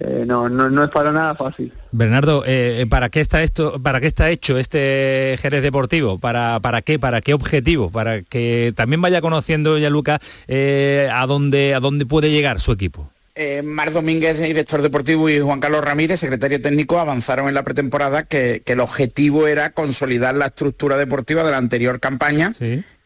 eh, no, no, no es para nada fácil. Bernardo, eh, ¿para qué está esto, para qué está hecho este Jerez Deportivo? ¿Para, para qué? ¿Para qué objetivo? Para que también vaya conociendo ya Luca eh, a dónde a dónde puede llegar su equipo. eh, Mar Domínguez, director deportivo, y Juan Carlos Ramírez, secretario técnico, avanzaron en la pretemporada que, el objetivo era consolidar la estructura deportiva de la anterior campaña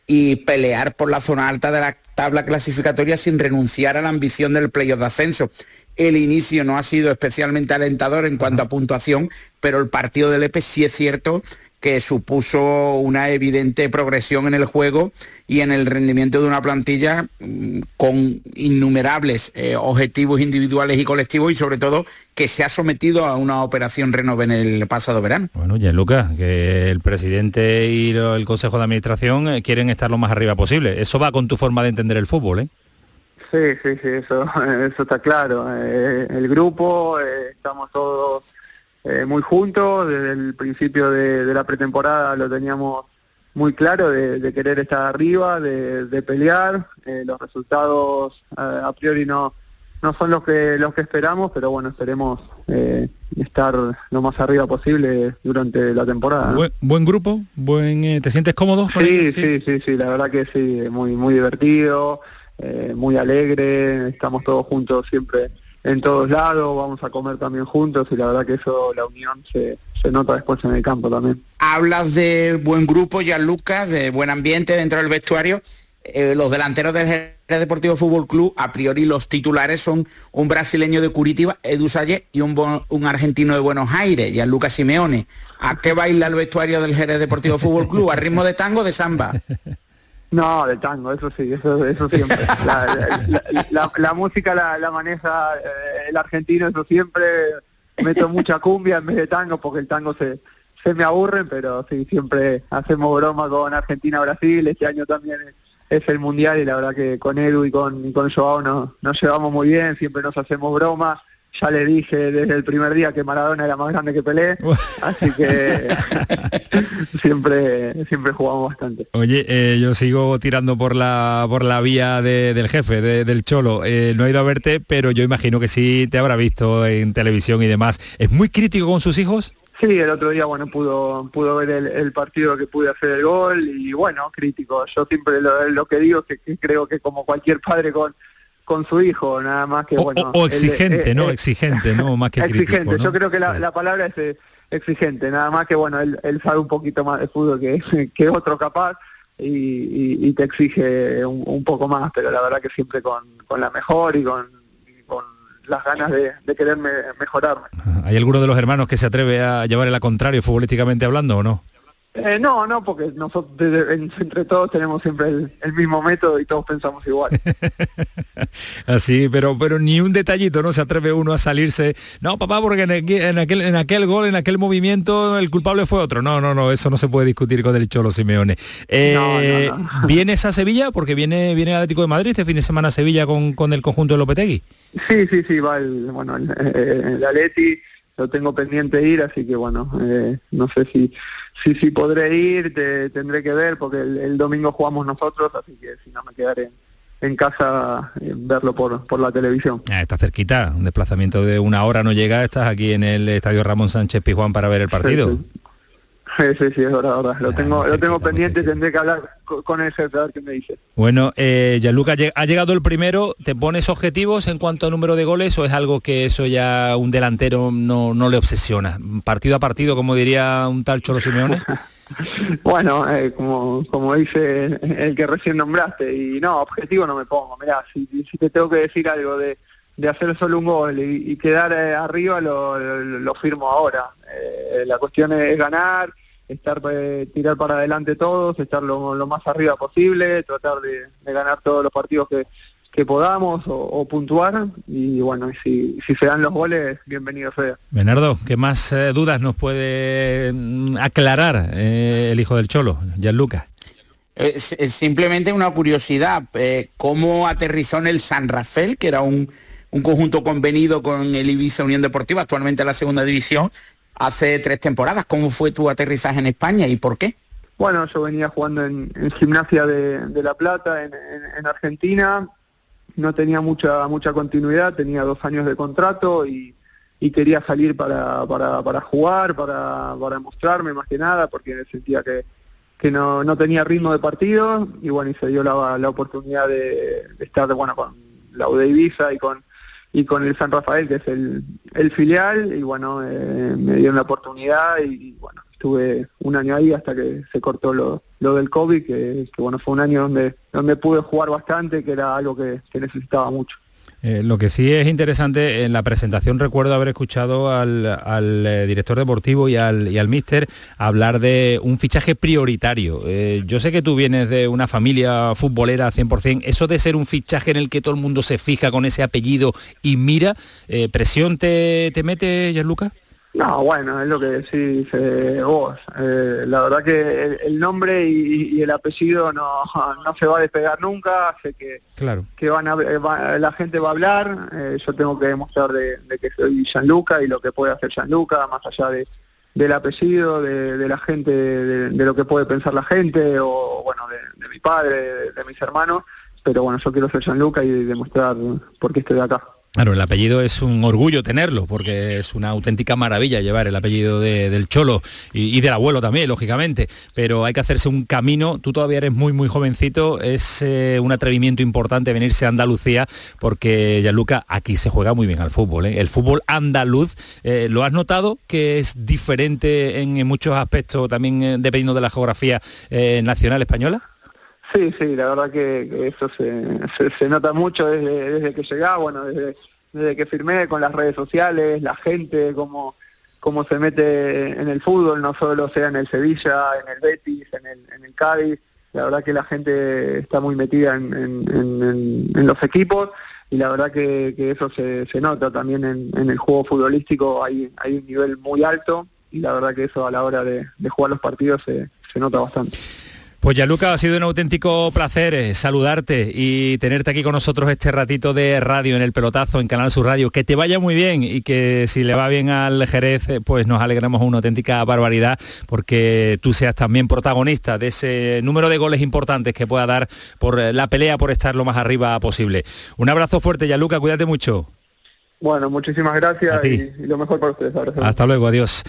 y pelear por la zona alta de la tabla clasificatoria sin renunciar a la ambición del playoff de ascenso. El inicio no ha sido especialmente alentador en cuanto a puntuación, pero el partido del EPE sí es cierto que supuso una evidente progresión en el juego y en el rendimiento de una plantilla mm, con innumerables eh, objetivos individuales y colectivos y sobre todo que se ha sometido a una operación renove en el pasado verano. Bueno, ya Lucas, que el presidente y el Consejo de Administración eh, quieren estar lo más arriba posible. Eso va con tu forma de entender el fútbol, ¿eh? Sí, sí, sí, eso, eso está claro. Eh, el grupo, estamos todos eh, muy juntos, desde el principio de, la pretemporada lo teníamos muy claro de, querer estar arriba, de, pelear, eh, los resultados eh, a priori no, no son los que los que esperamos, pero bueno, esperemos estar lo más arriba posible durante la temporada. Buen, grupo, buen ¿te sientes cómodo? Sí, sí, sí, sí, la verdad que sí, muy muy divertido, muy alegre, estamos todos juntos siempre en todos lados, vamos a comer también juntos y la verdad que eso, la unión se, se nota después en el campo también. Hablas de buen grupo, ya Lucas, de buen ambiente dentro del vestuario. Eh, los delanteros del Jerez Deportivo Fútbol Club, a priori los titulares son un brasileño de Curitiba, Edu Salle, y un, un argentino de Buenos Aires, Gianluca Simeone. ¿A qué baila el vestuario del Jerez Deportivo Fútbol Club? ¿A ritmo de tango o de samba? No, de tango, eso sí, eso, eso siempre. La, música la, maneja eh, el argentino, eso siempre. Meto mucha cumbia en vez de tango porque el tango se, se me aburre, pero sí, siempre hacemos broma con Argentina-Brasil. Este año también es, el Mundial y la verdad que con Edu y con, con Joao nos, nos llevamos muy bien, siempre nos hacemos bromas ya le dije desde el primer día que Maradona era más grande que Pelé, así que siempre siempre jugamos bastante. Oye, eh, yo sigo tirando por la por la vía del jefe, del Cholo. Eh, no he ido a verte, pero yo imagino que sí te habrá visto en televisión y demás. ¿Es muy crítico con sus hijos? Sí, el otro día, bueno, pudo pudo ver el, partido que pude hacer el gol y, bueno, crítico. Yo siempre lo, que digo es que creo que como cualquier padre con con su hijo, nada más que bueno. O, exigente, ¿no? exigente, ¿no? Más que Exigente, yo creo que la, palabra es eh, exigente, nada más que bueno, él, sabe un poquito más de fútbol que, que otro capaz y, te exige un, poco más, pero la verdad que siempre con, la mejor y con, las ganas de, de querer mejorarme. ¿Hay alguno de los hermanos que se atreve a llevar el contrario futbolísticamente hablando o no? Eh, no, no, porque nosotros entre todos tenemos siempre el, mismo método y todos pensamos igual. Así, pero pero ni un detallito, ¿no? Se atreve uno a salirse. No, papá, porque en aquel, en aquel, gol, en aquel movimiento, el culpable fue otro. No, no, no, eso no se puede discutir con el Cholo Simeone. Eh, ¿Vienes a Sevilla? Porque viene, viene el Atlético de Madrid este fin de semana a Sevilla con, con el conjunto de Lopetegui. Sí, sí, sí, va el, bueno, el, el Atleti lo tengo pendiente ir, así que bueno, eh, no sé si, si, si podré ir, te, tendré que ver, porque el, domingo jugamos nosotros, así que si no me quedaré en casa eh, verlo por, por la televisión. Ah, está cerquita, un desplazamiento de una hora no llega, estás aquí en el Estadio Ramón Sánchez Pizjuán para ver el partido. Sí, sí, sí, es verdad, Lo ah, tengo, lo tengo pendiente, tendré que hablar con ese a ver qué me dice. Bueno, eh, Gianluca, ha llegado el primero, ¿te pones objetivos en cuanto a número de goles o es algo que eso ya un delantero no, no le obsesiona? Partido a partido, como diría un tal Cholo Simeone. bueno, eh, como, como dice el que recién nombraste, y no, objetivo no me pongo. Mirá, si, si te tengo que decir algo de, de hacer solo un gol y, quedar eh, arriba, lo, lo, firmo ahora. Eh, la cuestión es ganar estar eh, tirar para adelante todos, estar lo, más arriba posible, tratar de, ganar todos los partidos que, que podamos o, puntuar y bueno, si, si se dan los goles, bienvenido sea. Bernardo, ¿qué más eh, dudas nos puede mm, aclarar eh, el hijo del Cholo, Gianluca? Es, simplemente una curiosidad, ¿cómo aterrizó en el San Rafael, que era un, un conjunto convenido con el Ibiza Unión Deportiva, actualmente en la segunda división, hace tres temporadas. ¿Cómo fue tu aterrizaje en España y por qué? Bueno, yo venía jugando en, gimnasia de, La Plata, en, Argentina. No tenía mucha mucha continuidad, tenía dos años de contrato y, quería salir para, para, jugar, para, para mostrarme más que nada, porque sentía que, que no, no tenía ritmo de partido y bueno, y se dio la, la oportunidad de, estar bueno con la UD Ibiza y con y con el San Rafael, que es el, el filial, y bueno, eh, me dieron la oportunidad y, bueno, estuve un año ahí hasta que se cortó lo, lo del COVID, que, que, bueno, fue un año donde, donde pude jugar bastante, que era algo que, que necesitaba mucho. Eh, lo que sí es interesante, en la presentación recuerdo haber escuchado al, eh, director deportivo y al, y al míster hablar de un fichaje prioritario. Eh, yo sé que tú vienes de una familia futbolera 100%, eso de ser un fichaje en el que todo el mundo se fija con ese apellido y mira, ¿presión te, te mete, Gianluca? No, bueno, es lo que decís vos. Eh, la verdad que el, nombre y, el apellido no, no se va a despegar nunca, sé que, claro. que van a, la gente va a hablar, eh, yo tengo que demostrar de, que soy Gianluca y lo que puede hacer Gianluca, más allá de, del apellido, de, la gente, de, lo que puede pensar la gente, o bueno, de, mi padre, de, mis hermanos, pero bueno, yo quiero ser Gianluca y demostrar por qué estoy acá. Claro, el apellido es un orgullo tenerlo, porque es una auténtica maravilla llevar el apellido del Cholo y, del abuelo también, lógicamente, pero hay que hacerse un camino, tú todavía eres muy, muy jovencito, es eh, un atrevimiento importante venirse a Andalucía, porque Gianluca, aquí se juega muy bien al fútbol, ¿eh? el fútbol andaluz, eh, ¿lo has notado que es diferente en, muchos aspectos, también dependiendo de la geografía nacional española? Sí, sí, la verdad que, eso se, se, nota mucho desde, desde que llegaba, bueno, desde, desde que firmé con las redes sociales, la gente, cómo, cómo se mete en el fútbol, no solo sea en el Sevilla, en el Betis, en el, en el Cádiz, la verdad que la gente está muy metida en, en, los equipos y la verdad que, eso se, se, nota también en, el juego futbolístico, hay, hay un nivel muy alto y la verdad que eso a la hora de, de jugar los partidos se, se nota bastante. Pues ya Luca, ha sido un auténtico placer eh, saludarte y tenerte aquí con nosotros este ratito de radio en el pelotazo en Canal Sur Radio. Que te vaya muy bien y que si le va bien al Jerez, eh, pues nos alegramos una auténtica barbaridad porque tú seas también protagonista de ese número de goles importantes que pueda dar por eh, la pelea por estar lo más arriba posible. Un abrazo fuerte, Luca, cuídate mucho. Bueno, muchísimas gracias y, lo mejor para ustedes. Hasta luego, adiós.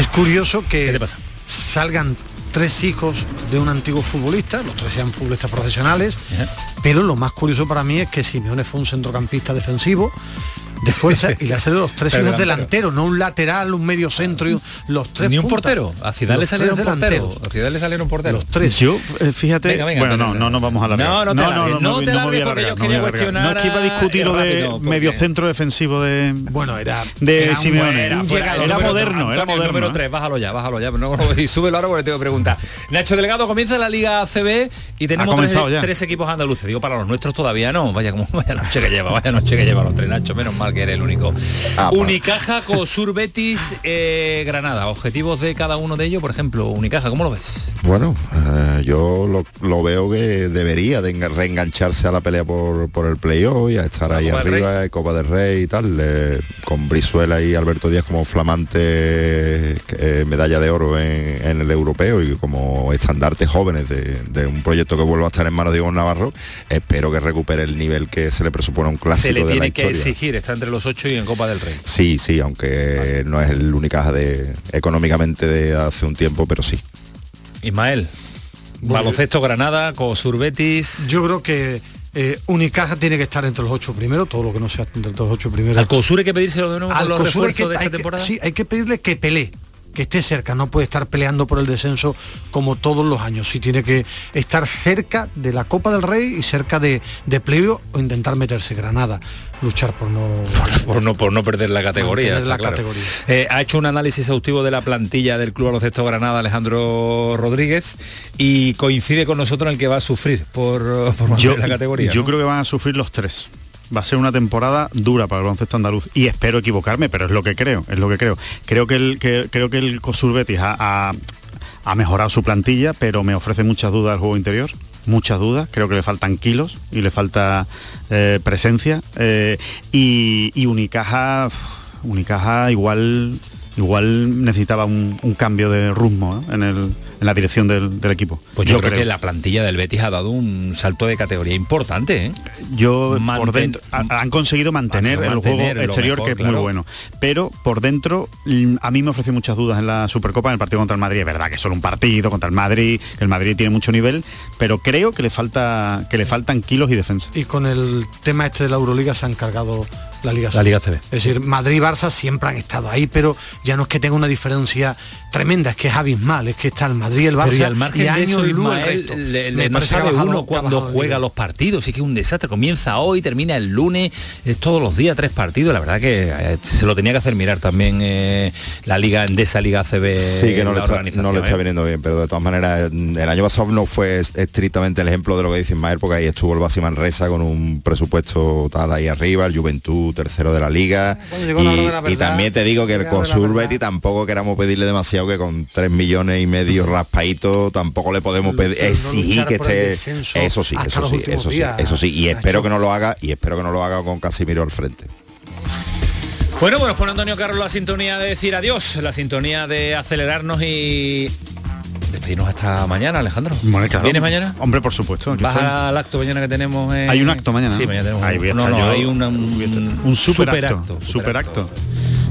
Es curioso que salgan tres hijos de un antiguo futbolista, los tres sean futbolistas profesionales, pero lo más curioso para mí es que Simeone fue un centrocampista defensivo, de fuerza y le hace los tres hijos delanteros, no un lateral, un medio centro, y los tres. Ni un portero. A Ciudad le salieron porteros. A Ciudad le salieron porteros. Los tres. Yo, eh, fíjate. bueno, no, no, no vamos a la No, no, no, no, no, te largues porque yo quería cuestionar. No es que iba a discutir lo de medio centro defensivo de. Bueno, era. De Simeone. Era, moderno, era moderno. Número 3, bájalo ya, bájalo ya. Y súbelo ahora porque tengo que preguntar. Nacho Delgado comienza la Liga CB y tenemos tres equipos andaluces. Digo, para los nuestros todavía no. Vaya como vaya noche que lleva, vaya noche que lleva los tres Nacho. Menos mal que eres el único. Ah, Unicaja, Cosur Betis, eh, Granada. Objetivos de cada uno de ellos, por ejemplo, Unicaja, ¿cómo lo ves? Bueno, eh, yo lo, veo que debería de reengancharse a la pelea por, el playoff y a estar ahí arriba, Copa del Rey y tal, eh, con Brizuela y Alberto Díaz como flamante medalla de oro en, el europeo y como estandartes jóvenes de, un proyecto que vuelva a estar en manos de Ivonne Navarro, espero que recupere el nivel que se le presupone a un clásico se le tiene que exigir, está entre los ocho y en Copa del Rey. Sí, sí, aunque no es el Unicaja de económicamente de hace un tiempo, pero sí. Ismael, baloncesto Granada, con Surbetis. Yo creo que eh, Unicaja tiene que estar entre los ocho primeros, todo lo que no sea entre los ocho primeros. ¿Al COSUR hay que pedírselo de nuevo con los refuerzos de esta temporada? sí, hay que pedirle que pelee que esté cerca, no puede estar peleando por el descenso como todos los años, sí tiene que estar cerca de la Copa del Rey y cerca de, de pleo o intentar meterse Granada, luchar por no por no por no perder la categoría. La categoría. Eh, ha hecho un análisis exhaustivo de la plantilla del Club Baloncesto Granada Alejandro Rodríguez y coincide con nosotros en el que va a sufrir por, por la categoría. Yo creo que van a sufrir los tres va a ser una temporada dura para el baloncesto andaluz y espero equivocarme, pero es lo que creo, es lo que creo. Creo que el, que, creo que el Cosur Betis ha, mejorado su plantilla, pero me ofrece muchas dudas al juego interior muchas dudas, creo que le faltan kilos y le falta eh, presencia. Eh, y, Unicaja, Unicaja igual igual necesitaba un, cambio de rumbo en, el, en, la dirección del, equipo. Pues yo, creo, que la plantilla del Betis ha dado un salto de categoría importante. ¿eh? Yo por dentro han conseguido mantener, el juego exterior que es muy bueno, pero por dentro mm, a mí me ofreció muchas dudas en la Supercopa en el partido contra el Madrid. Es verdad que es solo un partido contra el Madrid, el Madrid tiene mucho nivel, pero creo que le falta que le faltan kilos y defensa. Y con el tema este de la Euroliga se han cargado la Liga, la Liga CB. Es decir, Madrid y Barça siempre han estado ahí, pero ya no es que tenga una diferencia tremenda, es que es abismal, es que está el Madrid, el Barça y al margen de eso, no sabe uno cuando juega los partidos, y que es un desastre, comienza hoy, termina el lunes, es todos los días tres partidos, la verdad que eh, se lo tenía que hacer mirar también eh, la Liga esa Liga CB. Sí, que no, le está, no le está, ¿eh? viniendo bien, pero de todas maneras, el año pasado no fue estrictamente el ejemplo de lo que dice Ismael, porque ahí estuvo el Basi Manresa con un presupuesto tal ahí arriba, el Juventud tercero de la Liga, y, también te digo que el Consur Betty tampoco queramos pedirle demasiado que con 3 millones y medio raspaito tampoco le podemos pedir, exigir que esté... Eso sí, eso sí, eso sí, eso sí. Y espero que no lo haga, y espero que no lo haga con Casimiro al frente. Bueno, bueno, pone Antonio Carlos la sintonía de decir adiós, la sintonía de acelerarnos y despedirnos hasta mañana, Alejandro. ¿Vienes mañana? Hombre, por supuesto. ¿Vas al acto mañana que tenemos? Hay un acto mañana. Sí, mañana tenemos. no, no, hay un, un, super, acto. Super acto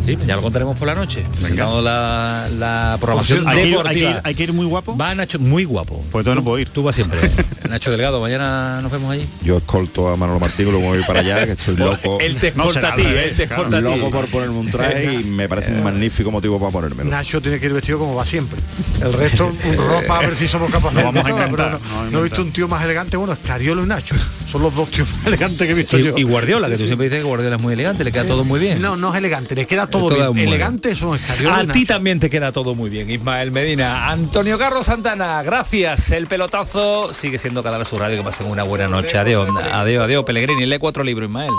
ya lo contaremos por la noche. La, la programación hay deportiva. hay, que ir, muy guapo. Va Nacho muy guapo. Pues tú no puedo ir. Tú vas siempre. Nacho Delgado, mañana nos vemos allí. Yo escolto a Manolo Martín, lo voy para allá, que estoy loco. él te escolta a ti, él te escolta a ti. Loco por ponerme un traje y me parece un magnífico motivo para ponérmelo. Nacho tiene que ir vestido como va siempre. El resto, un ropa a ver si somos capaces de vamos a no, he visto un tío más elegante, bueno, Cariolo y Nacho. Son los dos tíos más elegantes que he visto yo. Y Guardiola, que tú siempre dices que Guardiola es muy elegante, le queda todo muy bien. No, no es elegante, le queda todo bien. Elegante a ti también te queda todo muy bien, Ismael Medina. Antonio Carlos Santana, gracias. El pelotazo sigue siendo cada vez su radio. Que pasen una buena noche. Adiós, adiós, adiós. Pellegrini, lee cuatro libros, Ismael.